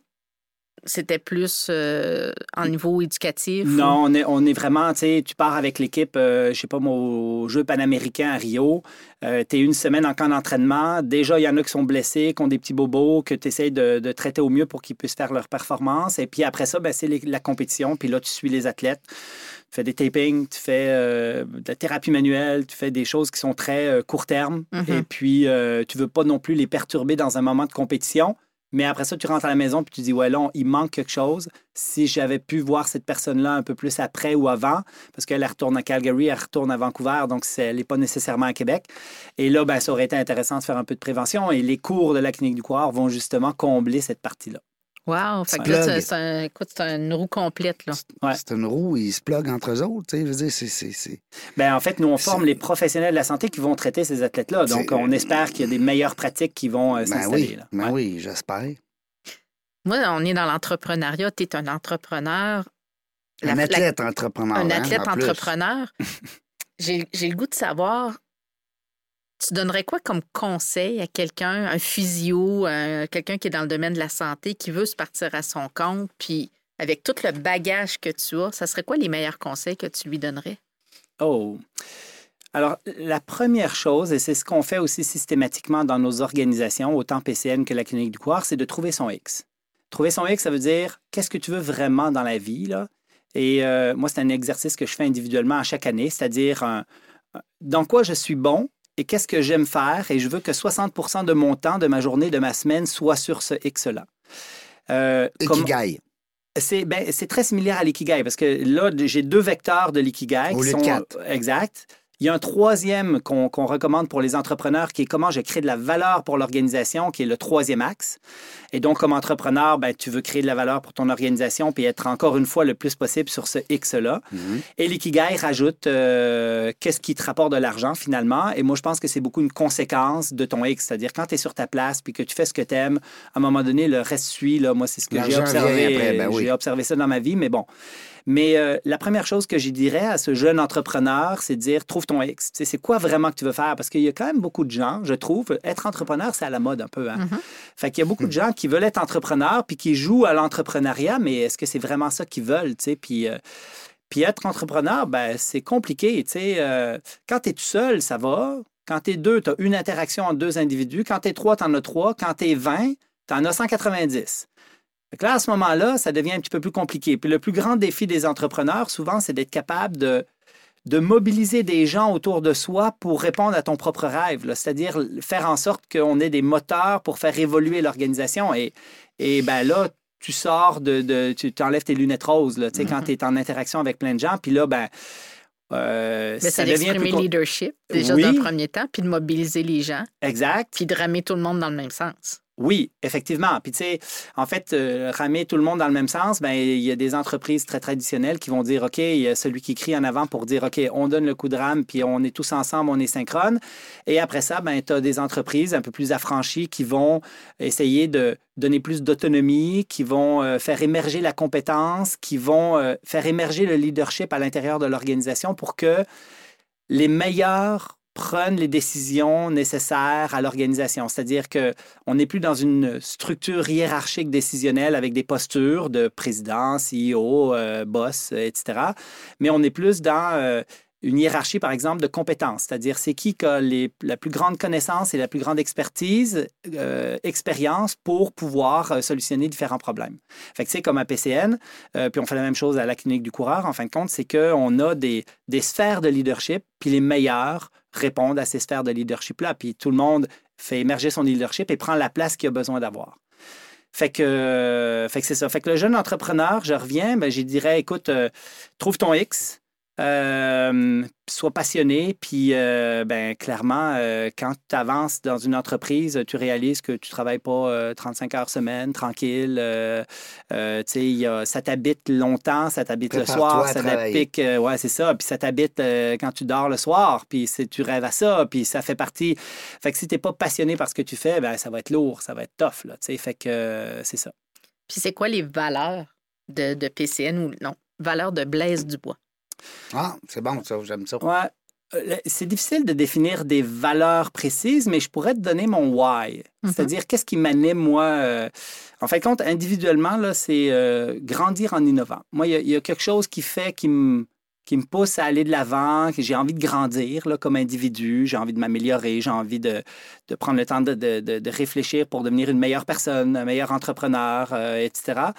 c'était plus euh, en niveau éducatif? ou- Non, on est, on est vraiment, tu sais, tu pars avec l'équipe, euh, je sais pas moi, aux Jeux panaméricains à Rio. tu es une semaine en camp d'entraînement. Déjà, il y en a qui sont blessés, qui ont des petits bobos, que tu essaies de, de traiter au mieux pour qu'ils puissent faire leur performance. Et puis après ça, ben, c'est la compétition. Puis là, tu suis les athlètes. Tu fais des tapings, tu fais euh, de la thérapie manuelle, tu fais des choses qui sont très euh, court terme. Mhm. Et puis, euh, tu veux pas non plus les perturber dans un moment de compétition. Mais après ça, tu rentres à la maison puis tu dis, ouais, là, il manque quelque chose. Si j'avais pu voir cette personne-là un peu plus après ou avant, parce qu'elle elle retourne à Calgary, elle retourne à Vancouver, donc elle n'est pas nécessairement à Québec. Et là, ben, ça aurait été intéressant de faire un peu de prévention. Et les cours de la clinique du coureur vont justement combler cette partie-là. Wow. Fait que là, c'est- un- une roue complète. Là. Ouais. C'est une roue, ils se pluguent entre eux autres. Tu sais, je veux dire, c'est- c'est. c'est- Ben, en fait, nous, on forme les professionnels de la santé qui vont traiter ces athlètes-là. Donc, on espère qu'il y a des meilleures pratiques qui vont euh, Ben s'installer. oui, là. ben Ouais. oui, j'espère. Moi, on est dans l'entrepreneuriat. Tu es un entrepreneur. La- Un la- athlète entrepreneur. un hein, athlète entrepreneur. J'ai j'ai le goût de savoir, tu donnerais quoi comme conseil à quelqu'un, un physio, un- quelqu'un qui est dans le domaine de la santé, qui veut se partir à son compte, puis avec tout le bagage que tu as, ça serait quoi les meilleurs conseils que tu lui donnerais? Oh. Alors, la première chose, et c'est ce qu'on fait aussi systématiquement dans nos organisations, autant PCN que la clinique du coureur, c'est de trouver son X. Trouver son X, ça veut dire qu'est-ce que tu veux vraiment dans la vie. Et euh, moi, c'est un exercice que je fais individuellement à chaque année, c'est-à-dire dans quoi je suis bon et qu'est-ce que j'aime faire? Et je veux que 60 de mon temps, de ma journée, de ma semaine soit sur ce X-là. Euh, comme- Ikigai. c'est ben, très similaire à l'ikigai parce que là, j'ai deux vecteurs de l'ikigai. Au qui lieu de sont- quatre. Exact. Il y a un troisième qu'on recommande pour les entrepreneurs qui est comment je crée de la valeur pour l'organisation, qui est le troisième axe. Et donc, comme entrepreneur, ben, tu veux créer de la valeur pour ton organisation puis être encore une fois le plus possible sur ce X-là. Mhm. Et l'ikigai rajoute euh, qu'est-ce qui te rapporte de l'argent finalement? Et moi, je pense que c'est beaucoup une conséquence de ton X. C'est-à-dire, quand tu es sur ta place puis que tu fais ce que tu aimes, à un moment donné, le reste suit. Là. Moi, c'est ce que j'ai observé. ben oui. J'ai observé ça dans ma vie, mais bon. Mais euh, la première chose que j'y dirais à ce jeune entrepreneur, c'est de dire trouve ton X. C'est quoi vraiment que tu veux faire? Parce qu'il y a quand même beaucoup de gens, je trouve, être entrepreneur, c'est à la mode un peu. Hein? Mhm. Fait qu'il y a beaucoup de gens qui veulent être entrepreneurs puis qui jouent à l'entrepreneuriat, mais est-ce que c'est vraiment ça qu'ils veulent? Puis, euh, puis être entrepreneur, ben, c'est compliqué. Euh, quand tu es tout seul, ça va. Quand tu es deux, tu as une interaction entre deux individus. Quand tu es trois, tu en as trois. Quand tu es 20, tu en as 190. Que là, à ce moment-là, ça devient un petit peu plus compliqué. Puis le plus grand défi des entrepreneurs, souvent, c'est d'être capable de, de mobiliser des gens autour de soi pour répondre à ton propre rêve. C'est-à-dire faire en sorte qu'on ait des moteurs pour faire évoluer l'organisation. Et, et ben là, tu sors de. de- tu t'enlèves tes lunettes roses là, tu sais, quand tu es en interaction avec plein de gens. Puis là, ben. euh, Mais ça c'est devient plus. leadership, déjà Oui. d'un premier temps, puis de mobiliser les gens, Exact. puis de ramer tout le monde dans le même sens. Oui, effectivement. Puis, tu sais, en fait, euh, ramer tout le monde dans le même sens, ben, il y a des entreprises très traditionnelles qui vont dire OK, il y a celui qui crie en avant pour dire OK, on donne le coup de rame, puis on est tous ensemble, on est synchrone. Et après ça, ben, tu as des entreprises un peu plus affranchies qui vont essayer de donner plus d'autonomie, qui vont euh, faire émerger la compétence, qui vont euh, faire émerger le leadership à l'intérieur de l'organisation pour que les meilleurs prennent les décisions nécessaires à l'organisation. C'est-à-dire qu'on n'est plus dans une structure hiérarchique décisionnelle avec des postures de président, CEO, euh, boss, euh, etc. Mais on est plus dans euh, une hiérarchie, par exemple, de compétences. C'est-à-dire, c'est qui a la plus grande connaissance et la plus grande expertise, expérience pour pouvoir solutionner différents problèmes. Sais, comme à PCN, puis on fait la même chose à la clinique du coureur, en fin de compte, c'est qu'on a des, des sphères de leadership, puis les meilleurs répondent à ces sphères de leadership-là. Puis tout le monde fait émerger son leadership et prend la place qu'il a besoin d'avoir. Fait que, fait que c'est ça. Fait que le jeune entrepreneur, je reviens, ben, je dirais, écoute, euh, trouve ton X, euh, sois passionné, puis euh, ben, clairement, euh, quand tu avances dans une entreprise, tu réalises que tu travailles pas euh, 35 heures semaine, tranquille. euh, euh, tu y a- ça t'habite longtemps, ça t'habite le soir, à ça t'habite, euh, ouais, c'est ça, puis ça t'habite euh, quand tu dors le soir, puis c'est- tu rêves à ça, puis ça fait partie. Fait que si t'es pas passionné par ce que tu fais, ben, ça va être lourd, ça va être tough, là, tu sais, fait que euh, c'est ça. Puis c'est quoi les valeurs de, de PCN ou non, valeurs de Blaise Dubois? Ah, c'est bon, ça, j'aime ça. Ouais. Euh, C'est difficile de définir des valeurs précises, mais je pourrais te donner mon why. Mhm. C'est-à-dire, qu'est-ce qui m'anime, moi? euh, En fin de compte, individuellement, là, c'est euh, grandir en innovant. Moi, il y y, a quelque chose qui fait, qui me qui me pousse à aller de l'avant, que j'ai envie de grandir là, comme individu, j'ai envie de m'améliorer, j'ai envie de, de prendre le temps de, de- de- réfléchir pour devenir une meilleure personne, un meilleur entrepreneur, euh, etc.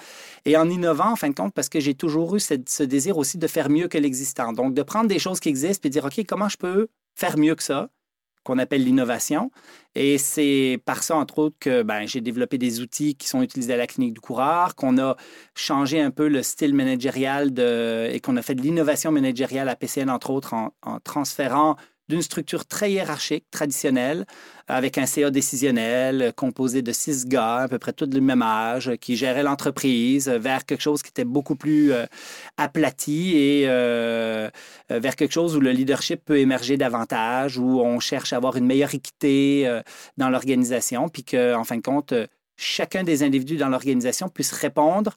Et en innovant, en fin de compte, parce que j'ai toujours eu ce désir aussi de faire mieux que l'existant. Donc, de prendre des choses qui existent et dire, OK, comment je peux faire mieux que ça, qu'on appelle l'innovation. Et c'est par ça, entre autres, que ben, j'ai développé des outils qui sont utilisés à la clinique du coureur, qu'on a changé un peu le style managérial et qu'on a fait de l'innovation managériale à PCN, entre autres, en transférant d'une structure très hiérarchique, traditionnelle, avec un CA décisionnel composé de six gars, à peu près tous du même âge, qui géraient l'entreprise, vers quelque chose qui était beaucoup plus euh, aplati et euh, vers quelque chose où le leadership peut émerger davantage, où on cherche à avoir une meilleure équité euh, dans l'organisation, puis qu'en en fin de compte, chacun des individus dans l'organisation puisse répondre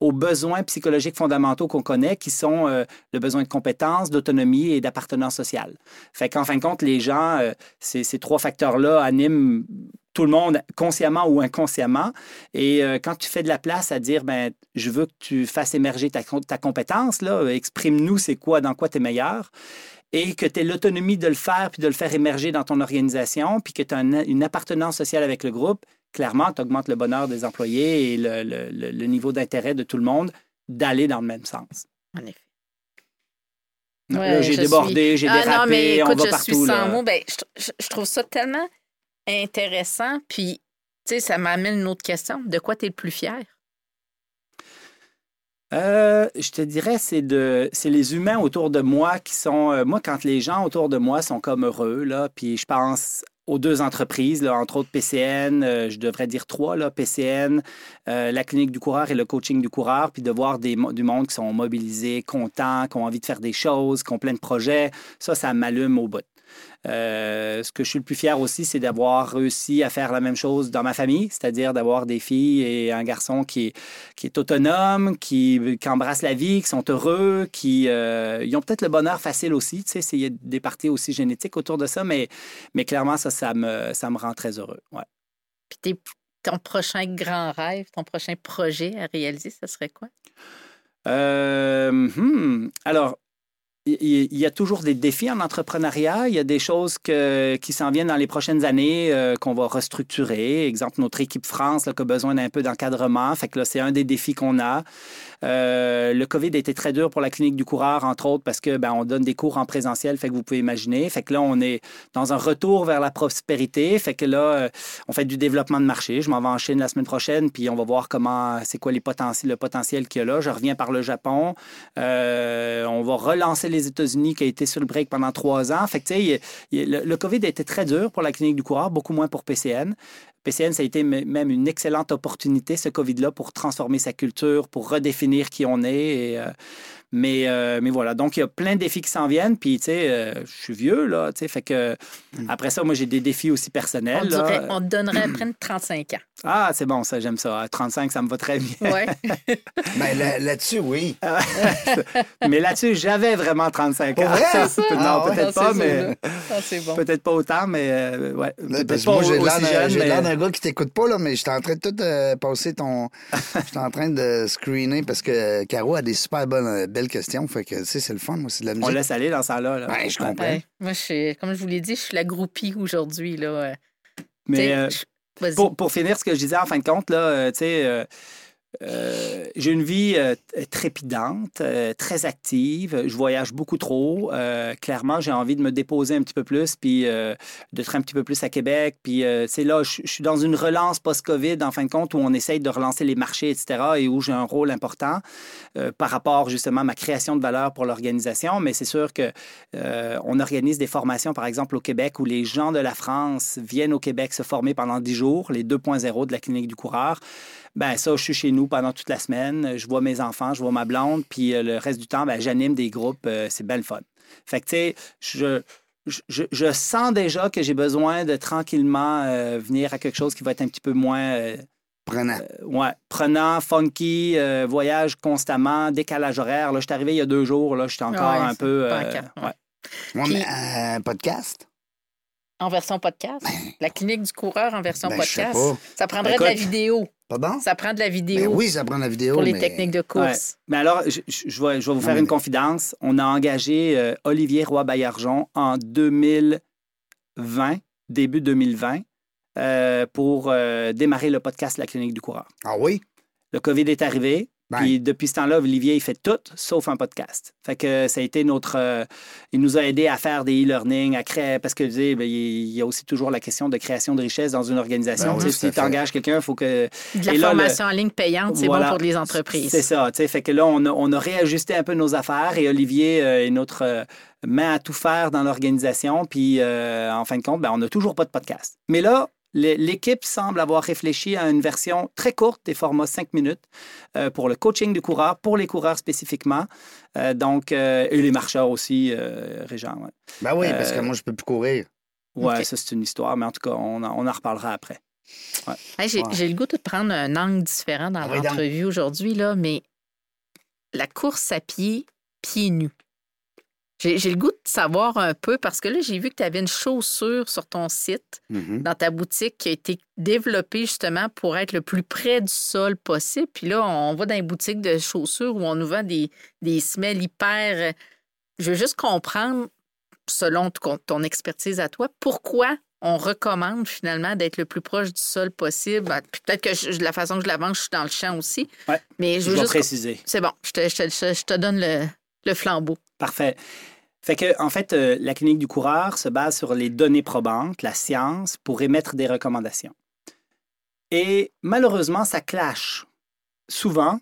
aux besoins psychologiques fondamentaux qu'on connaît, qui sont euh, le besoin de compétences, d'autonomie et d'appartenance sociale. Fait qu'en fin de compte, les gens, euh, ces, trois facteurs-là animent tout le monde consciemment ou inconsciemment. Et euh, quand tu fais de la place à dire, ben, je veux que tu fasses émerger ta, ta compétence, exprime-nous c'est quoi, dans quoi tu es meilleur, et que tu aies l'autonomie de le faire, puis de le faire émerger dans ton organisation, puis que tu as une appartenance sociale avec le groupe, clairement, tu augmentes le bonheur des employés et le, le- niveau d'intérêt de tout le monde d'aller dans le même sens. En effet. Ouais, j'ai débordé, j'ai Ah dérapé, non, mais on écoute, va je partout. suis sans mots. Ben, je, je- je trouve ça tellement intéressant. Puis Tu sais, ça m'amène une autre question. De quoi tu es le plus fier? Euh, je te dirais, c'est de, c'est les humains autour de moi qui sont. euh, moi, quand les gens autour de moi sont comme heureux, là, puis je pense aux deux entreprises, entre autres PCN, euh, je devrais dire trois, là, PCN, euh, la clinique du coureur et le coaching du coureur, puis de voir des, du monde qui sont mobilisés, contents, qui ont envie de faire des choses, qui ont plein de projets, ça, ça m'allume au bout. Euh, ce que je suis le plus fier aussi, c'est d'avoir réussi à faire la même chose dans ma famille, c'est-à-dire d'avoir des filles et un garçon qui est, qui est autonome, qui, qui embrasse la vie, qui sont heureux, qui euh, ils ont peut-être le bonheur facile aussi. Tu sais, c'est- il y a des parties aussi génétiques autour de ça, mais, mais clairement, ça, ça me, ça me rend très heureux. Ouais. Puis ton prochain grand rêve, ton prochain projet à réaliser, ça serait quoi? Euh, hmm, alors, il y a toujours des défis en entrepreneuriat. Il y a des choses qui s'en viennent dans les prochaines années euh, qu'on va restructurer. Exemple, notre équipe France là, qui a besoin d'un peu d'encadrement. Fait que là, c'est un des défis qu'on a. Euh, le COVID a été très dur pour la clinique du coureur, entre autres, parce que ben, on donne des cours en présentiel. Fait que vous pouvez imaginer. Fait que là, on est dans un retour vers la prospérité. Fait que là, euh, on fait du développement de marché. Je m'en vais en Chine la semaine prochaine, puis on va voir comment, c'est quoi le potentiel qu'il y a là. Je reviens par le Japon. Euh, on va relancer les États-Unis qui a été sur le break pendant trois ans. Fait que, tu sais, le, le COVID a été très dur pour la clinique du coureur, beaucoup moins pour PCN. PCN, ça a été même une excellente opportunité, ce COVID-là, pour transformer sa culture, pour redéfinir qui on est. Et, euh, mais, euh, mais voilà, donc il y a plein de défis qui s'en viennent. Puis, tu sais, euh, je suis vieux, là, tu sais, fait que après ça, moi, j'ai des défis aussi personnels. On, là. dirait, on te donnerait après 35 ans. Ah, c'est bon, ça, j'aime ça. À 35, ça me va très bien. Ouais. Ben, là- là-dessus, oui. mais là-dessus, j'avais vraiment 35 ans. Non, Ah ouais? peut-être pas, mais c'est bon. peut-être pas autant, mais euh, ouais. Parce que pas moi, j'ai l'air d'un- gars qui t'écoute pas, là, mais j'étais en train de tout euh, passer ton. J'étais en train de screener parce que Caro a des super bonnes, belles questions. Fait que, tu sais, c'est le fun, moi, c'est de la On musique. laisse aller dans ça là. là. Ben, je comprends. Ouais. Moi, je suis, comme je vous l'ai dit, je suis la groupie aujourd'hui. Là. Mais euh, pour, pour finir ce que je disais, en fin de compte, là, euh, tu sais, euh, euh, j'ai une vie euh, trépidante, euh, très active. Je voyage beaucoup trop. Euh, clairement, j'ai envie de me déposer un petit peu plus, puis d'être un petit peu plus à Québec. Puis c'est là, je suis dans une relance post-COVID, en fin de compte, où on essaye de relancer les marchés, etc., et où j'ai un rôle important par rapport justement à ma création de valeur pour l'organisation. Mais c'est sûr que on organise des formations, par exemple, au Québec, où les gens de la France viennent au Québec se former pendant 10 jours, les 2.0 de la clinique du coureur. Ben ça, je suis chez nous pendant toute la semaine. Je vois mes enfants, je vois ma blonde, puis euh, le reste du temps, ben, j'anime des groupes. euh, c'est belle fun. Fait que, tu sais, je, je, je- je sens déjà que j'ai besoin de tranquillement euh, venir à quelque chose qui va être un petit peu moins euh, Prenant. ouais, prenant, funky, euh, voyage constamment, décalage horaire. Là, je suis arrivé il y a deux jours, là, j'étais encore Ouais, un peu... euh, encore, ouais. ouais. Ouais, Puis- mais euh, un podcast? En version podcast? La clinique du coureur en version Ben, je sais podcast? pas. Ça prendrait de la Écoute. vidéo. Pardon? Ça prend de la Ben vidéo oui, ça prend la vidéo. pour les mais- techniques de Ouais. course. Mais alors, je, vais, je vais vous Non, faire mais- une confidence. On a engagé euh, Olivier Roy-Baillargeon en 2020, début 2020, euh, pour euh, démarrer le podcast La Clinique du Coureur. Ah oui? Le COVID est arrivé. Ben. Puis depuis ce temps-là, Olivier, il fait tout sauf un podcast. Fait que ça a été notre. euh, il nous a aidé à faire des e-learning, à créer. Parce que tu sais, ben, il y a aussi toujours la question de création de richesse dans une organisation. Ben oui, Tu sais, tout à si tu engages quelqu'un, il faut que. De la le- formation en ligne payante, c'est Voilà. bon pour les entreprises. C'est ça, tu sais. Fait que là, on a, on a réajusté un peu nos affaires et Olivier euh, est notre euh, main à tout faire dans l'organisation. Puis, euh, en fin de compte, ben, on n'a toujours pas de podcast. Mais là, l'équipe semble avoir réfléchi à une version très courte des formats 5 minutes euh, pour le coaching du coureur, pour les coureurs spécifiquement. Euh, donc, euh, et les marcheurs aussi, euh, Régent. Ouais, Ben oui, parce que moi, je peux plus courir. Ouais, ça, c'est une histoire, mais en tout cas, on en, on en reparlera après. Hey, J'ai Ouais. j'ai le goût de prendre un angle différent dans Ah l'entrevue aujourd'hui, là, mais la course à pied, pieds nus. J'ai le goût de savoir un peu parce que là, j'ai vu que tu avais une chaussure sur ton site, Mhm. dans ta boutique, qui a été développée justement pour être le plus près du sol possible. Puis là, on va dans les boutiques de chaussures où on nous vend des, des semelles hyper. Je veux juste comprendre, selon ton ton expertise à toi, pourquoi on recommande finalement d'être le plus proche du sol possible? Ben, puis Peut-être que je- la façon que je l'avance, je suis dans le champ aussi. Ouais. Mais je veux juste. préciser. C'est bon, je te, je te- je te donne le, le flambeau. Parfait. Fait que, en fait, euh, la clinique du coureur se base sur les données probantes, la science, pour émettre des recommandations. Et malheureusement, ça clash souvent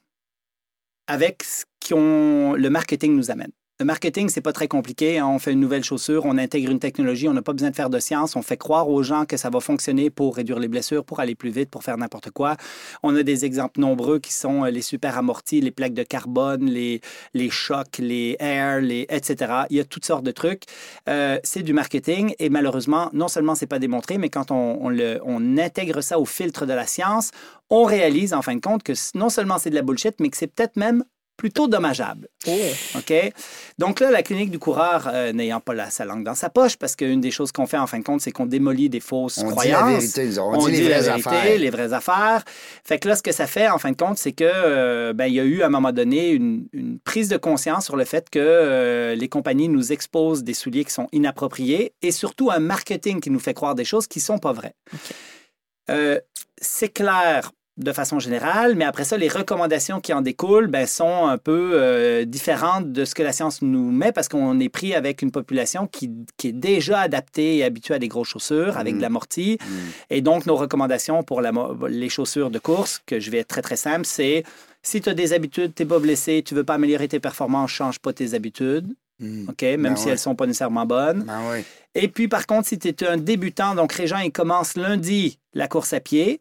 avec ce qu'on le marketing nous amène. Le marketing, c'est pas très compliqué. hein. On fait une nouvelle chaussure, on intègre une technologie, on n'a pas besoin de faire de science. On fait croire aux gens que ça va fonctionner pour réduire les blessures, pour aller plus vite, pour faire n'importe quoi. On a des exemples nombreux qui sont euh, les super amortis, les plaques de carbone, les, les chocs, les air, les, etc. Il y a toutes sortes de trucs. Euh, c'est du marketing et malheureusement, non seulement c'est pas démontré, mais quand on, on on intègre ça au filtre de la science, on réalise en fin de compte que non seulement c'est de la bullshit, mais que c'est peut-être même plutôt dommageable. OK? Donc là, la clinique du coureur, euh, n'ayant pas la, sa langue dans sa poche, parce qu'une des choses qu'on fait en fin de compte, c'est qu'on démolit des fausses On dit croyances. la vérité, on, dit, les la vraies vérité, affaires. les vraies affaires. Fait que là, ce que ça fait, en fin de compte, c'est que euh, ben, il y a eu à un moment donné une, une prise de conscience sur le fait que euh, les compagnies nous exposent des souliers qui sont inappropriés et surtout un marketing qui nous fait croire des choses qui sont pas vraies. C'est clair de façon générale, mais après ça, les recommandations qui en découlent ben, sont un peu euh, différentes de ce que la science nous met parce qu'on est pris avec une population qui, qui est déjà adaptée et habituée à des grosses chaussures avec Mm. de l'amorti. Mm. Et donc, nos recommandations pour la les chaussures de course, que je vais être très, très simple, c'est si tu as des habitudes, tu n'es pas blessé, tu veux pas améliorer tes performances, change pas tes habitudes, Mm. OK? Même Ben si ouais. elles sont pas nécessairement bonnes. Ben. Et puis, par contre, si tu es un débutant, donc Régent, il commence lundi la course à pied.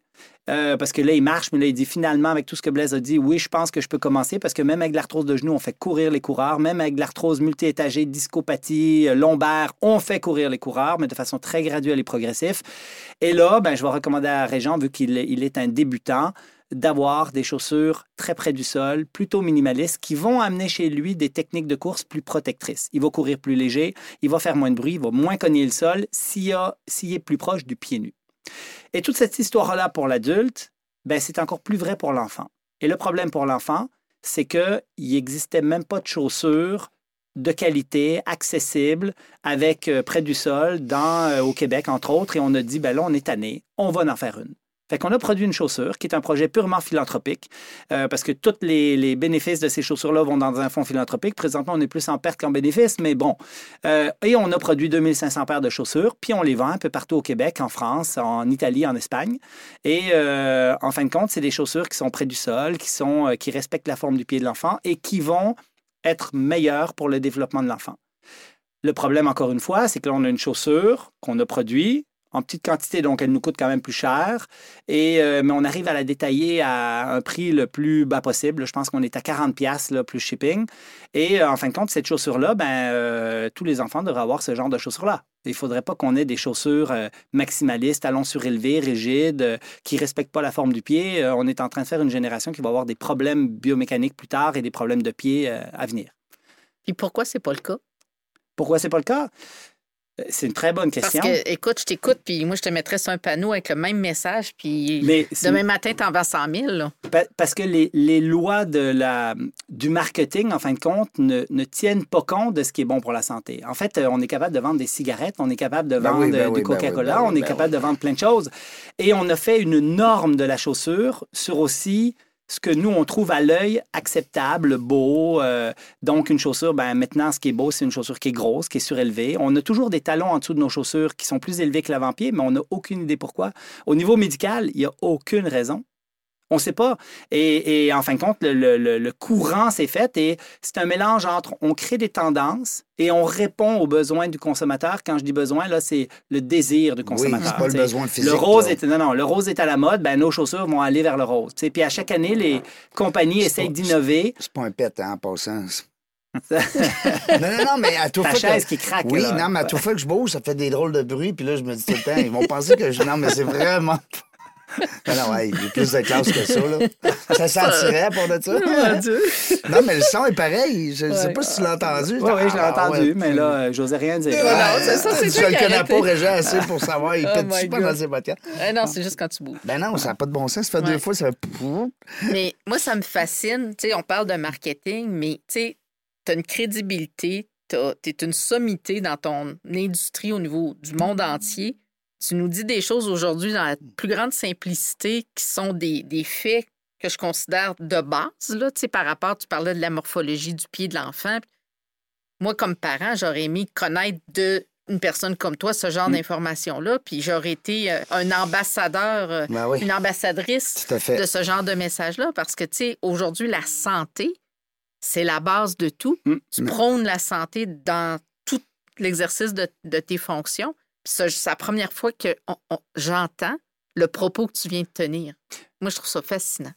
Euh, parce que là, il marche, mais là, il dit finalement, avec tout ce que Blaise a dit, oui, je pense que je peux commencer parce que même avec l'arthrose de genou, on fait courir les coureurs. Même avec l'arthrose multi-étagée, discopathie, euh, lombaire, on fait courir les coureurs, mais de façon très graduelle et progressive. Et là, ben, je vais recommander à Régent, vu qu'il est- il est un débutant, d'avoir des chaussures très près du sol, plutôt minimalistes, qui vont amener chez lui des techniques de course plus protectrices. Il va courir plus léger, il va faire moins de bruit, il va moins cogner le sol s'il est plus proche du pied nu. Et toute cette histoire-là pour l'adulte, ben, c'est encore plus vrai pour l'enfant. Et le problème pour l'enfant, c'est qu'il n'existait même pas de chaussures de qualité, accessibles, avec euh, près du sol, dans, euh, au Québec, entre autres, et on a dit, ben là, on est tanné, on va en faire une. Fait qu'on a produit une chaussure qui est un projet purement philanthropique, euh, parce que tous les, bénéfices de ces chaussures-là vont dans un fonds philanthropique. Présentement, on est plus en perte qu'en bénéfice, mais bon. Euh, et on a produit 2500 paires de chaussures, puis on les vend un peu partout au Québec, en France, en Italie, en Espagne. Et euh, en fin de compte, c'est des chaussures qui sont près du sol, qui, sont, qui respectent la forme du pied de l'enfant et qui vont être meilleures pour le développement de l'enfant. Le problème, encore une fois, c'est que là, on a une chaussure qu'on a produite en petite quantité, donc elle nous coûte quand même plus cher. Et, euh, mais on arrive à la détailler à un prix le plus bas possible. Je pense qu'on est à 40 pièces plus shipping. Et euh, en fin de compte, cette chaussure-là, ben, euh, tous les enfants devraient avoir ce genre de chaussures-là. Il ne faudrait pas qu'on ait des chaussures maximalistes, talons surélevés, rigides, qui ne respectent pas la forme du pied. On est en train de faire une génération qui va avoir des problèmes biomécaniques plus tard et des problèmes de pied à venir. Puis pourquoi c'est pas le cas? Pourquoi c'est pas le cas? Euh, C'est une très bonne Parce question. que, écoute, je t'écoute, puis moi, je te mettrais sur un panneau avec le même message, puis Mais demain matin, t'en vas 100 000. là. Pa- Parce que les, les lois de la, du marketing, en fin de compte, ne, ne tiennent pas compte de ce qui est bon pour la santé. En fait, euh, on est capable de vendre des cigarettes, on est capable de Ben vendre oui, ben euh, oui, du ben oui, Coca-Cola, ben on est ben capable oui. de vendre plein de choses. Et on a fait une norme de la chaussure sur aussi ce que nous, on trouve à l'œil acceptable, beau. euh, donc, une chaussure, ben, maintenant, ce qui est beau, c'est une chaussure qui est grosse, qui est surélevée. On a toujours des talons en dessous de nos chaussures qui sont plus élevés que l'avant-pied, mais on n'a aucune idée pourquoi. Au niveau médical, il n'y a aucune raison. On ne sait pas. Et, et en fin de compte, le, le- courant s'est fait et c'est un mélange entre on crée des tendances et on répond aux besoins du consommateur. Quand je dis besoin, là, c'est le désir du Oui, consommateur. c'est pas le besoin physique. Le rose est non non, le rose est à la mode, ben nos chaussures vont aller vers le rose. T'sais. Puis à chaque année, les compagnies C'est essayent pas- d'innover. C'est pas un pet, hein, en passant. non, non, non, mais à toute Ta chaise que... qui craque. Oui, là. non, mais à toute fois que je bouge, ça fait des drôles de bruit. Puis là, je me dis tout le temps, ils vont penser que je. Non, mais c'est vraiment. Non, non, ouais, il y a plus de classe que ça, là. Ça sentirait part de ça. non, mais le son est pareil. Je ne sais pas si tu l'as entendu. Oui, oui, je l'ai Ah, entendu, ouais. mais là, euh, j'osais rien dire. Ouais, non, c'est ça, c'est tu toi le connais pas, Régent, assez pour savoir. Il Oh pète super dans ses podcasts. Eh non, c'est juste quand tu bouges. Ben non, ça n'a pas de bon sens. Ça fait deux fois, ça fait. Mais moi, ça me fascine. Tu sais, on parle de marketing, mais tu sais, tu as une crédibilité, tu es une sommité dans ton industrie au niveau du monde entier. Tu nous dis des choses aujourd'hui dans la plus grande simplicité qui sont des, des faits que je considère de base, là, par rapport, tu parlais de la morphologie du pied de l'enfant. Moi, comme parent, j'aurais aimé connaître de une personne comme toi ce genre d'informations-là, puis j'aurais été euh, un ambassadeur, euh, Ben oui. une ambassadrice de ce genre de message-là, parce que, tu sais, aujourd'hui, la santé, c'est la base de tout. Mm. Tu prônes la santé dans tout l'exercice de, de tes fonctions. C'est la première fois que j'entends le propos que tu viens de tenir. Moi, je trouve ça fascinant.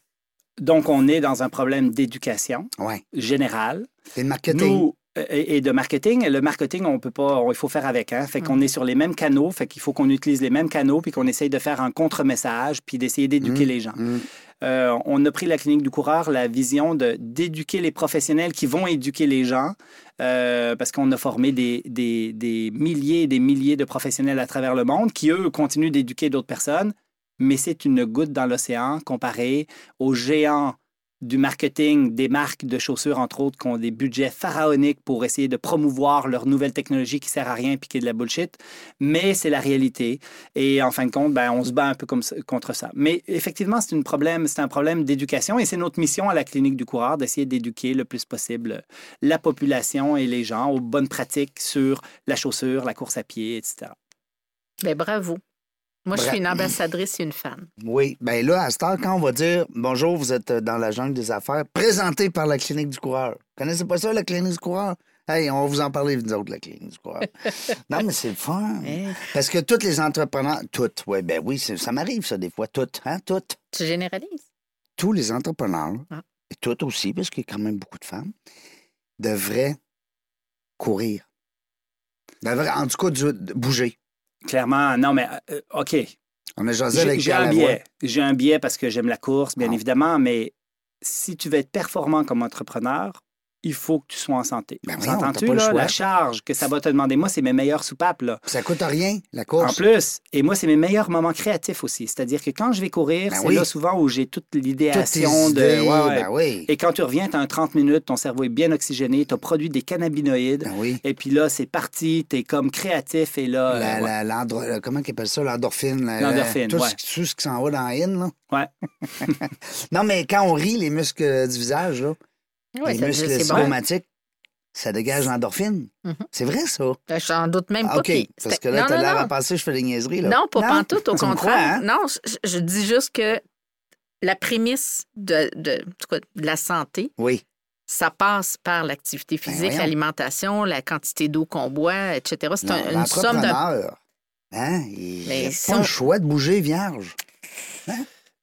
Donc, on est dans un problème d'éducation Ouais. générale. Et le marketing. Nous, et, et de marketing, le marketing, on peut pas, on- il faut faire avec. Hein? Fait qu'on est sur les mêmes canaux, fait qu'il faut qu'on utilise les mêmes canaux, puis qu'on essaye de faire un contre-message, puis d'essayer d'éduquer les gens. Mm. Euh, on a pris la clinique du coureur la vision de d'éduquer les professionnels qui vont éduquer les gens, euh, parce qu'on a formé des, des, des milliers et des milliers de professionnels à travers le monde qui, eux, continuent d'éduquer d'autres personnes, mais c'est une goutte dans l'océan comparé aux géants du marketing des marques de chaussures, entre autres, qui ont des budgets pharaoniques pour essayer de promouvoir leur nouvelle technologie qui sert à rien puis qui est de la bullshit. Mais c'est la réalité. Et en fin de compte, ben, on se bat un peu contre ça. Mais effectivement, c'est, un problème d'éducation et c'est notre mission à la clinique du coureur d'essayer d'éduquer le plus possible la population et les gens aux bonnes pratiques sur la chaussure, la course à pied, etc. Bien, bravo. Moi, je Bra- suis une ambassadrice et une fan. Oui. Ben là, à cette heure, quand on va dire bonjour, vous êtes euh, dans la jungle des affaires, présenté par la clinique du coureur. Vous connaissez pas ça, la clinique du coureur? Hey, on va vous en parler, vous autres, la clinique du coureur. non, mais c'est le fun. Eh, Parce que tous les entrepreneurs, toutes, oui, ben oui, ça m'arrive, ça, des fois, toutes, hein, toutes. tu généralises? Tous les entrepreneurs, Ah. et toutes aussi, parce qu'il y a quand même beaucoup de femmes, devraient courir. Devraient, en tout cas, bouger. Clairement, non, mais euh, OK, On a jasé J'ai avec j'ai Pierre un biais. J'ai un biais parce que j'aime la course, bien Ah. évidemment, mais si tu veux être performant comme entrepreneur, il faut que tu sois en santé. Ben S'entends-tu, là, la charge que ça va te demander? Moi, c'est mes meilleures soupapes, là. Ça coûte rien, la En course. plus, et moi, c'est mes meilleurs moments créatifs aussi. C'est-à-dire que quand je vais courir, Ben c'est oui. là souvent où j'ai toute l'idéation de. idées, Ouais, ouais. ben oui. Et quand tu reviens, tu as un 30 minutes, ton cerveau est bien oxygéné, tu as produit des cannabinoïdes. Ben oui. Et puis là, c'est parti, tu es comme créatif et là. La, euh, ouais. la- l'endro- euh, comment ils appellent ça, l'endorphine? la- la- L'endorphine, tout, tout ce qui s'en va dans la in, là. Ouais. non, mais quand on rit, les muscles du visage, là, Oui, les muscles zygomatiques, ça dégage l'endorphine. Mhm. C'est vrai, ça? Ben, J'en doute même Ah, pas. OK. Parce que là, t'as non, l'air à penser je fais des niaiseries, là. Non, pas pantoute, au Tu contraire. crois, hein? Non, je, je dis juste que la prémisse de, de, de la santé, Oui. ça passe par l'activité physique, Ben voyons. l'alimentation, la quantité d'eau qu'on boit, etc. C'est un- une somme de... Hein, il n'a si pas on- le choix de bouger vierge. Euh,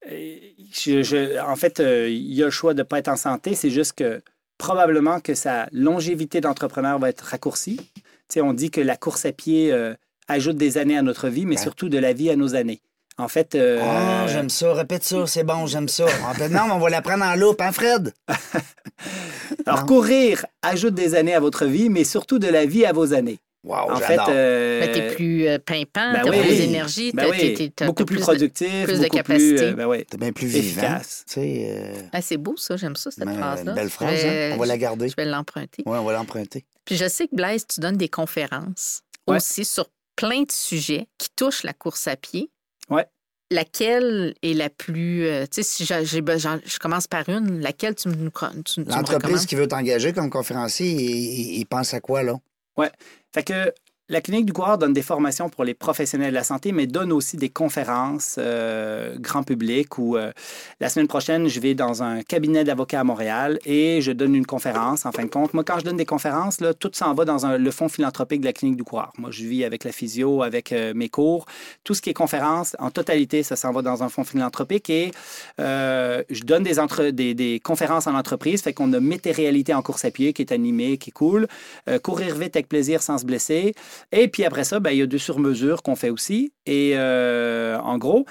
je- je- en fait, euh, il y a le choix de ne pas être en santé. C'est juste que probablement que sa longévité d'entrepreneur va être raccourcie. Tu sais, on dit que la course à pied euh, ajoute des années à notre vie, mais Ouais. surtout de la vie à nos années. En fait, euh, Oh, j'aime ça. Répète ça, c'est bon, j'aime ça. En fait, non, mais on va la prendre en loupe, hein, Fred? alors non. courir ajoute des années à votre vie, mais surtout de la vie à vos années. Wow, en fait, j'adore. euh, Ben, t'es plus euh, pimpant, ben t'as oui. plus d'énergie, ben oui, beaucoup plus de- productif, plus de beaucoup capacité. plus, euh, ben oui. T'es bien plus vivant. efficace. Tu sais, euh, Ah, c'est beau, ça, j'aime ça, cette ben, phrase-là. une belle phrase, vais- hein? On va la garder. Je vais l'emprunter. Oui, on va l'emprunter. Puis je sais que Blaise, tu donnes des conférences Ouais. aussi sur plein de sujets qui touchent la course à pied. Ouais. Laquelle est la plus. euh, tu sais, si j'ai, j'ai besoin- je commence par une, laquelle tu me, tu, tu me L'entreprise qui veut t'engager comme conférencier, il, il- il pense à quoi, là? Fait que la clinique du coureur donne des formations pour les professionnels de la santé, mais donne aussi des conférences euh, grand public où euh, la semaine prochaine, je vais dans un cabinet d'avocats à Montréal et je donne une conférence. En fin de compte, moi, quand je donne des conférences, là, tout s'en va dans un- le fonds philanthropique de la clinique du coureur. Moi, je vis avec la physio, avec euh, mes cours. Tout ce qui est conférence, en totalité, ça s'en va dans un fonds philanthropique et je donne des, conférences en entreprise. Fait qu'on a Météréalité en course à pied qui est animé, qui est cool. Courir vite avec plaisir sans se blesser. Et puis après ça, ben, il y a deux sur-mesures qu'on fait aussi. Et euh, en gros,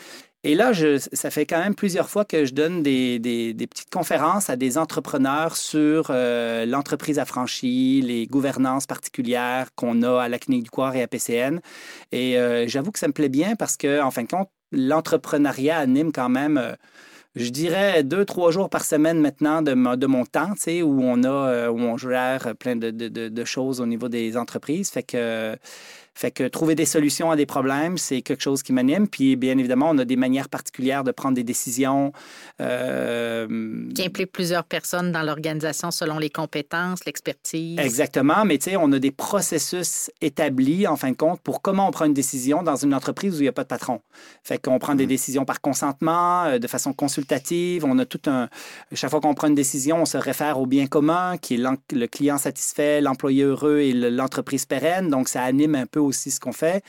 et là, je, ça fait quand même plusieurs fois que je donne des, des- petites conférences à des entrepreneurs sur euh, l'entreprise affranchie, les gouvernances particulières qu'on a à la Clinique du Coeur et à PCN. Et euh, j'avoue que ça me plaît bien parce que, en fin de compte, l'entrepreneuriat anime quand même. Je dirais deux, trois jours par semaine maintenant de, de mon temps, tu sais, où on a, euh, où on gère plein de- de- de choses au niveau des entreprises. Fait que Fait que trouver des solutions à des problèmes, c'est quelque chose qui m'anime. Puis, bien évidemment, on a des manières particulières de prendre des décisions. Euh, qui impliquent plusieurs personnes dans l'organisation selon les compétences, l'expertise. Exactement. Mais tu sais, on a des processus établis, en fin de compte, pour comment on prend une décision dans une entreprise où il n'y a pas de patron. Fait qu'on prend des mm. décisions par consentement, euh, de façon consultative. On a tout un. Chaque fois qu'on prend une décision, on se réfère au bien commun, qui est le client satisfait, l'employé heureux et l'entreprise pérenne. Donc, ça anime un peu aussi ce qu'on fait.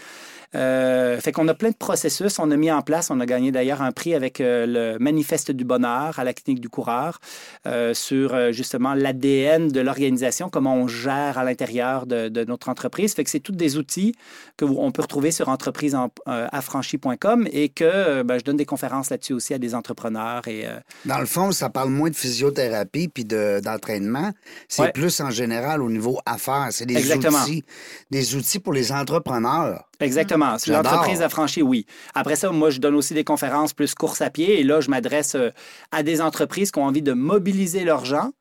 Euh, fait qu'on a plein de processus. On a mis en place, on a gagné d'ailleurs un prix avec euh, le Manifeste du bonheur à la clinique du coureur euh, sur justement l'ADN de l'organisation, comment on gère à l'intérieur de, notre entreprise. Fait que c'est tous des outils qu'on peut retrouver sur entrepriseaffranchi.com et que ben, je donne des conférences là-dessus aussi à des entrepreneurs. Et, Dans le fond, ça parle moins de physiothérapie puis d'entraînement. c'est plus en général au niveau affaires. C'est des outils, des outils pour les entrepreneurs. Exactement. L'entreprise affranchie, oui. Après ça, moi, je donne aussi des conférences plus course à pied et là, je m'adresse euh, à des entreprises qui ont envie de mobiliser leurs gens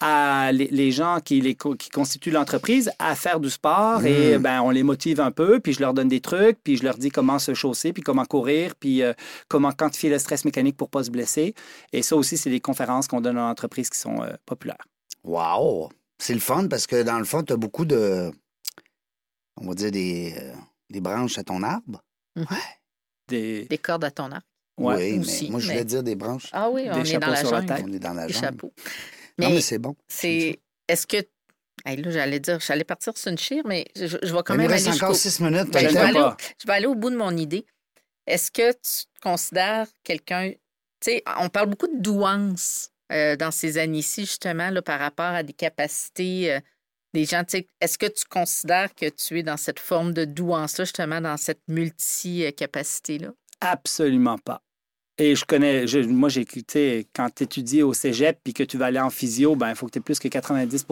à les, gens qui, les, qui constituent l'entreprise à faire du sport et mm. ben, on les motive un peu, puis je leur donne des trucs, puis je leur dis comment se chausser, puis comment courir, puis euh, comment quantifier le stress mécanique pour ne pas se blesser. Et ça aussi, c'est des conférences qu'on donne à l'entreprise qui sont euh, populaires. Wow! C'est le fun parce que dans le fond, tu as beaucoup de, on va dire, des, des branches à ton arbre? Mhm. Des... des... cordes à ton arbre. oui, mais moi, je voulais dire des branches. Ah oui, on est dans la jungle. On est dans la jungle. chapeaux. Mais, non, mais c'est bon. C'est... Est-ce que là, j'allais dire, j'allais partir sur une chire, mais je, je vais quand même. Il reste encore six minutes. Ben, je, vais aller au, je vais aller au bout de mon idée. Est-ce que tu considères quelqu'un. Tu sais, on parle beaucoup de douance euh, dans ces années-ci, justement, là, par rapport à des capacités. Euh, des gens, est-ce que tu considères que tu es dans cette forme de douance-là, justement, dans cette multi-capacité-là? Absolument pas. Et je connais, moi, j'ai, quand tu étudies au cégep puis que tu vas aller en physio, ben il faut que tu aies plus que 90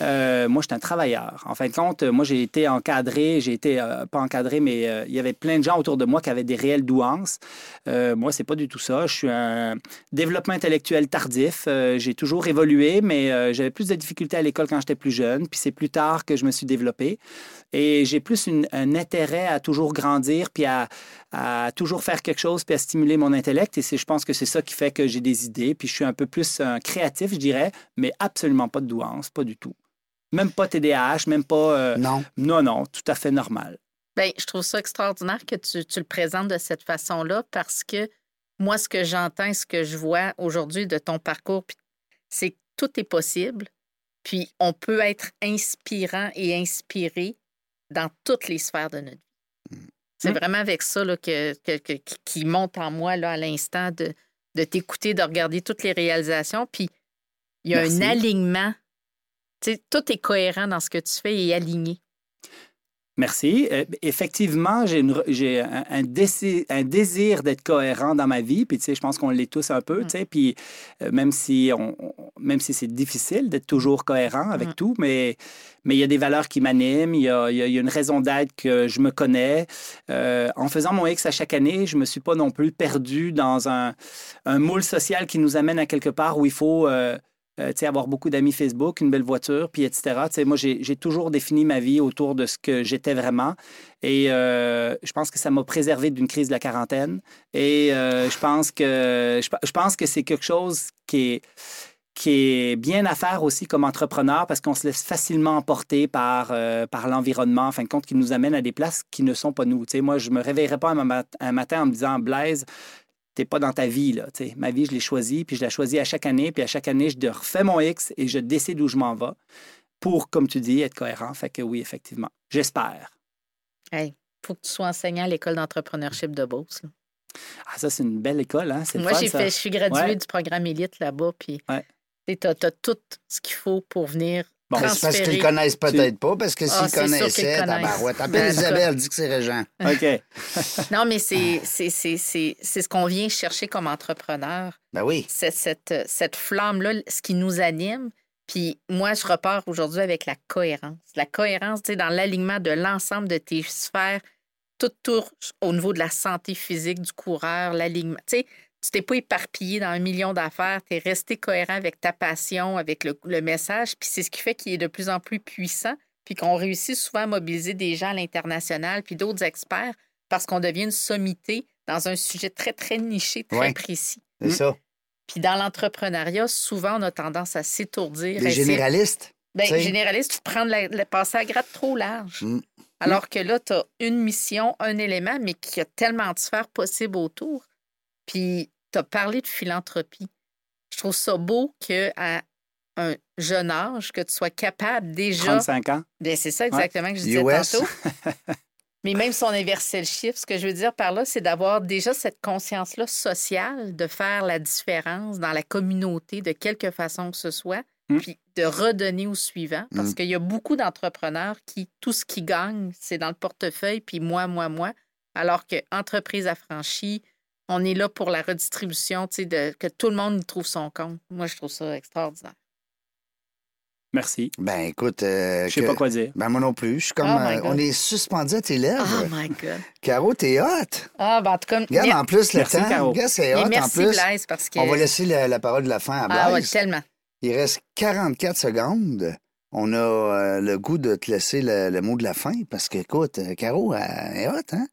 euh, Moi, je suis un travailleur. En fin de compte, moi, j'ai été encadré, j'ai été, euh, pas encadré, mais euh, il y avait plein de gens autour de moi qui avaient des réelles douances. moi, c'est pas du tout ça. Je suis un développement intellectuel tardif. j'ai toujours évolué, mais j'avais plus de difficultés à l'école quand j'étais plus jeune. Puis c'est plus tard que je me suis développé. Et j'ai plus un intérêt à toujours grandir puis à, à toujours faire quelque chose puis à stimuler mon intellect. Et je pense que c'est ça qui fait que j'ai des idées. Puis je suis un peu plus un créatif, je dirais, mais absolument pas de douance, pas du tout. Même pas TDAH, même pas. Euh, non. Non, non, tout à fait normal. Bien, je trouve ça extraordinaire que tu, tu le présentes de cette façon-là parce que moi, ce que j'entends, ce que je vois aujourd'hui de ton parcours, c'est que tout est possible. Puis on peut être inspirant et inspiré dans toutes les sphères de notre vie. C'est vraiment avec ça là, que, qui monte en moi là, à l'instant de, de t'écouter, de regarder toutes les réalisations. Puis il y a un alignement. tout est cohérent dans ce que tu fais et aligné. Merci. Euh, effectivement, j'ai un, un, désir, d'être cohérent dans ma vie. Puis, tu sais, je pense qu'on l'est tous un peu, mm. tu sais. Puis, euh, même si, on, même si c'est difficile d'être toujours cohérent avec mm. tout, mais mais il y a des valeurs qui m'animent, il, y a, une raison d'être que je me connais. Euh, en faisant mon X à chaque année, je ne me suis pas non plus perdu dans un, un, moule social qui nous amène à quelque part où il faut euh, avoir beaucoup d'amis Facebook, une belle voiture, puis etc. moi, j'ai toujours défini ma vie autour de ce que j'étais vraiment. Et euh, je pense que ça m'a préservé d'une crise de la quarantaine. Et euh, je pense que, que c'est quelque chose qui est qui est bien à faire aussi comme entrepreneur parce qu'on se laisse facilement emporter par, par l'environnement, en fin de compte, qui nous amène à des places qui ne sont pas nous. moi, je ne me réveillerai pas un, un, matin en me disant, Blaise, t'es pas dans ta vie. Là, Ma vie, je l'ai choisie, puis je la choisis à chaque année, puis à chaque année, je refais mon X et je décide où je m'en vais pour, comme tu dis, être cohérent. Fait que oui, effectivement. J'espère. Hey, faut que tu sois enseignant à l'école d'entrepreneurship de Beauce. Ah, ça, c'est une belle école. Hein? Moi, j'ai fait, je suis graduée du programme élite là-bas, puis tu as, tout ce qu'il faut pour venir Bon, c'est parce qu'ils ne connaissent peut-être pas, parce que ah, s'ils connaissaient, tabarouette. Appelle ben, Isabelle, dis que c'est Régent. OK. non, mais c'est ce qu'on vient chercher comme entrepreneur. Ben oui. Cette, cette flamme-là, ce qui nous anime. Puis moi, je repars aujourd'hui avec la cohérence. La cohérence, tu sais, dans l'alignement de l'ensemble de tes sphères, tout tour au niveau de la santé physique du coureur, l'alignement. Tu sais, tu t'es pas éparpillé dans un million d'affaires, tu es resté cohérent avec ta passion, avec le, message, puis c'est ce qui fait qu'il est de plus en plus puissant puis qu'on réussit souvent à mobiliser des gens à l'international, puis d'autres experts, parce qu'on devient une sommité dans un sujet très, très niché, très Ouais. précis. C'est ça. Puis dans l'entrepreneuriat, souvent, on a tendance à s'étourdir. Les généralistes. Ben, généraliste, tu prends la, le passer à grade trop large. Mm. Alors que là, tu as une mission, un élément, mais qui a tellement de sphères possibles autour. Puis, tu as parlé de philanthropie. Je trouve ça beau qu'à un jeune âge, que tu sois capable déjà. 35 ans. Bien, c'est ça exactement que je disais US. tantôt. Mais même si on inversait le chiffre, ce que je veux dire par là, c'est d'avoir déjà cette conscience-là sociale, de faire la différence dans la communauté de quelque façon que ce soit, Mm. puis de redonner au suivant. Parce Mm. qu'il y a beaucoup d'entrepreneurs qui, tout ce qu'ils gagnent, c'est dans le portefeuille, puis moi, moi, moi. Alors que entreprise affranchie, on est là pour la redistribution, tu sais, de, que tout le monde y trouve son compte. Moi, je trouve ça extraordinaire. Merci. Ben, écoute. euh, Je sais que- pas quoi dire. Ben, moi non plus. Je suis comme. Oh euh, on est suspendu à tes lèvres. Oh my God. Caro, t'es hot. Ah, ben, en tout cas, Regarde en plus le Merci, temps. Caro. Regarde, c'est hot en merci plus. Blaise parce que. On va laisser la, la parole de la fin à Ah, ouais, Blaise. tellement. Il reste 44 secondes. On a euh, le goût de te laisser le, le mot de la fin parce que, écoute, euh, Caro elle est hot, hein?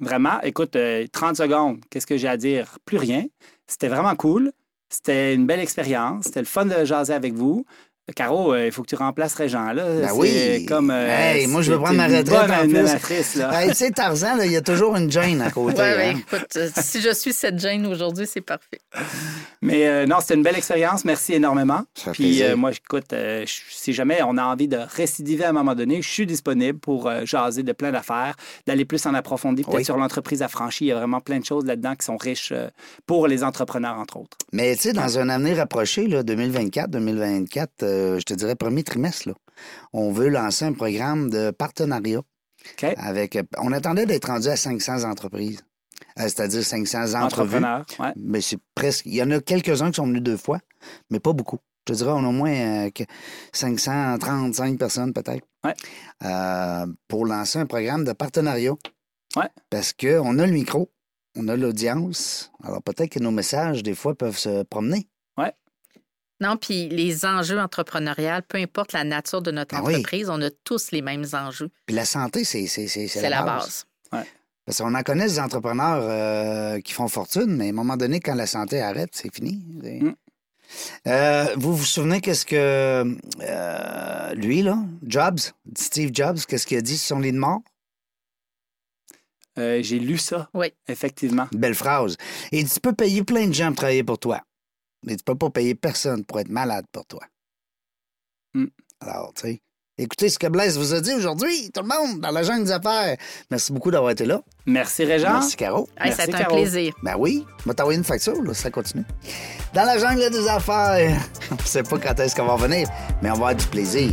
Vraiment, écoute, euh, 30 secondes, qu'est-ce que j'ai à dire? Plus rien. C'était vraiment cool. C'était une belle expérience. C'était le fun de jaser avec vous. Caro, euh, il faut que tu remplaces Régent, là. Ben C'est oui. Comme, euh, Hey, moi, je veux c'est prendre ma retraite en plus. animatrice, là. Hey, tu sais, Tarzan, il y a toujours une gêne à côté. Ouais, hein? écoute, euh, si je suis cette Jane aujourd'hui, c'est parfait. Mais euh, non, c'était une belle expérience. Merci énormément. Ça fait Puis plaisir. euh, moi, écoute, euh, si jamais on a envie de récidiver à un moment donné, je suis disponible pour euh, jaser de plein d'affaires, d'aller plus en approfondi, peut-être Oui. sur l'entreprise affranchie. Il y a vraiment plein de choses là-dedans qui sont riches euh, pour les entrepreneurs, entre autres. Mais tu sais, dans un avenir approché, là, 2024, 2024, euh, je te dirais premier trimestre, là, on veut lancer un programme de partenariat avec. euh, On attendait d'être rendu à 500 entreprises, Euh, c'est-à-dire 500 entrevues. Entrepreneurs, ouais. Mais c'est presque. Il y en a quelques-uns qui sont venus deux fois, mais pas beaucoup. Je te dirais, on a au moins euh, que 535 personnes peut-être. Ouais. Euh, pour lancer un programme de partenariat. Ouais. Parce qu'on a le micro, on a l'audience. Alors peut-être que nos messages, des fois, peuvent se promener. Non, puis les enjeux entrepreneuriaux, peu importe la nature de notre Ben oui. entreprise, on a tous les mêmes enjeux. Puis la santé, c'est c'est- c'est- c'est C'est la base. Parce qu'on en connaît des entrepreneurs euh, qui font fortune, mais à un moment donné, quand la santé arrête, c'est fini. Mm. Euh, vous vous souvenez qu'est-ce que euh, lui, là, Jobs, Steve Jobs, qu'est-ce qu'il a dit sur son lit de mort? Euh, J'ai lu ça, Oui. effectivement. Belle phrase. Et tu peux payer plein de gens pour travailler pour toi, mais tu peux pas payer personne pour être malade pour toi. Mm. Alors, tu sais, écoutez ce que Blaise vous a dit aujourd'hui, tout le monde, dans la jungle des affaires. Merci beaucoup d'avoir été là. Merci, Régent. Merci, Caro. Hey, ça a un plaisir. Ben oui, je vais t'envoyer une facture, là, ça continue. Dans la jungle des affaires, on ne sait pas quand est-ce qu'on va revenir, mais on va avoir du plaisir.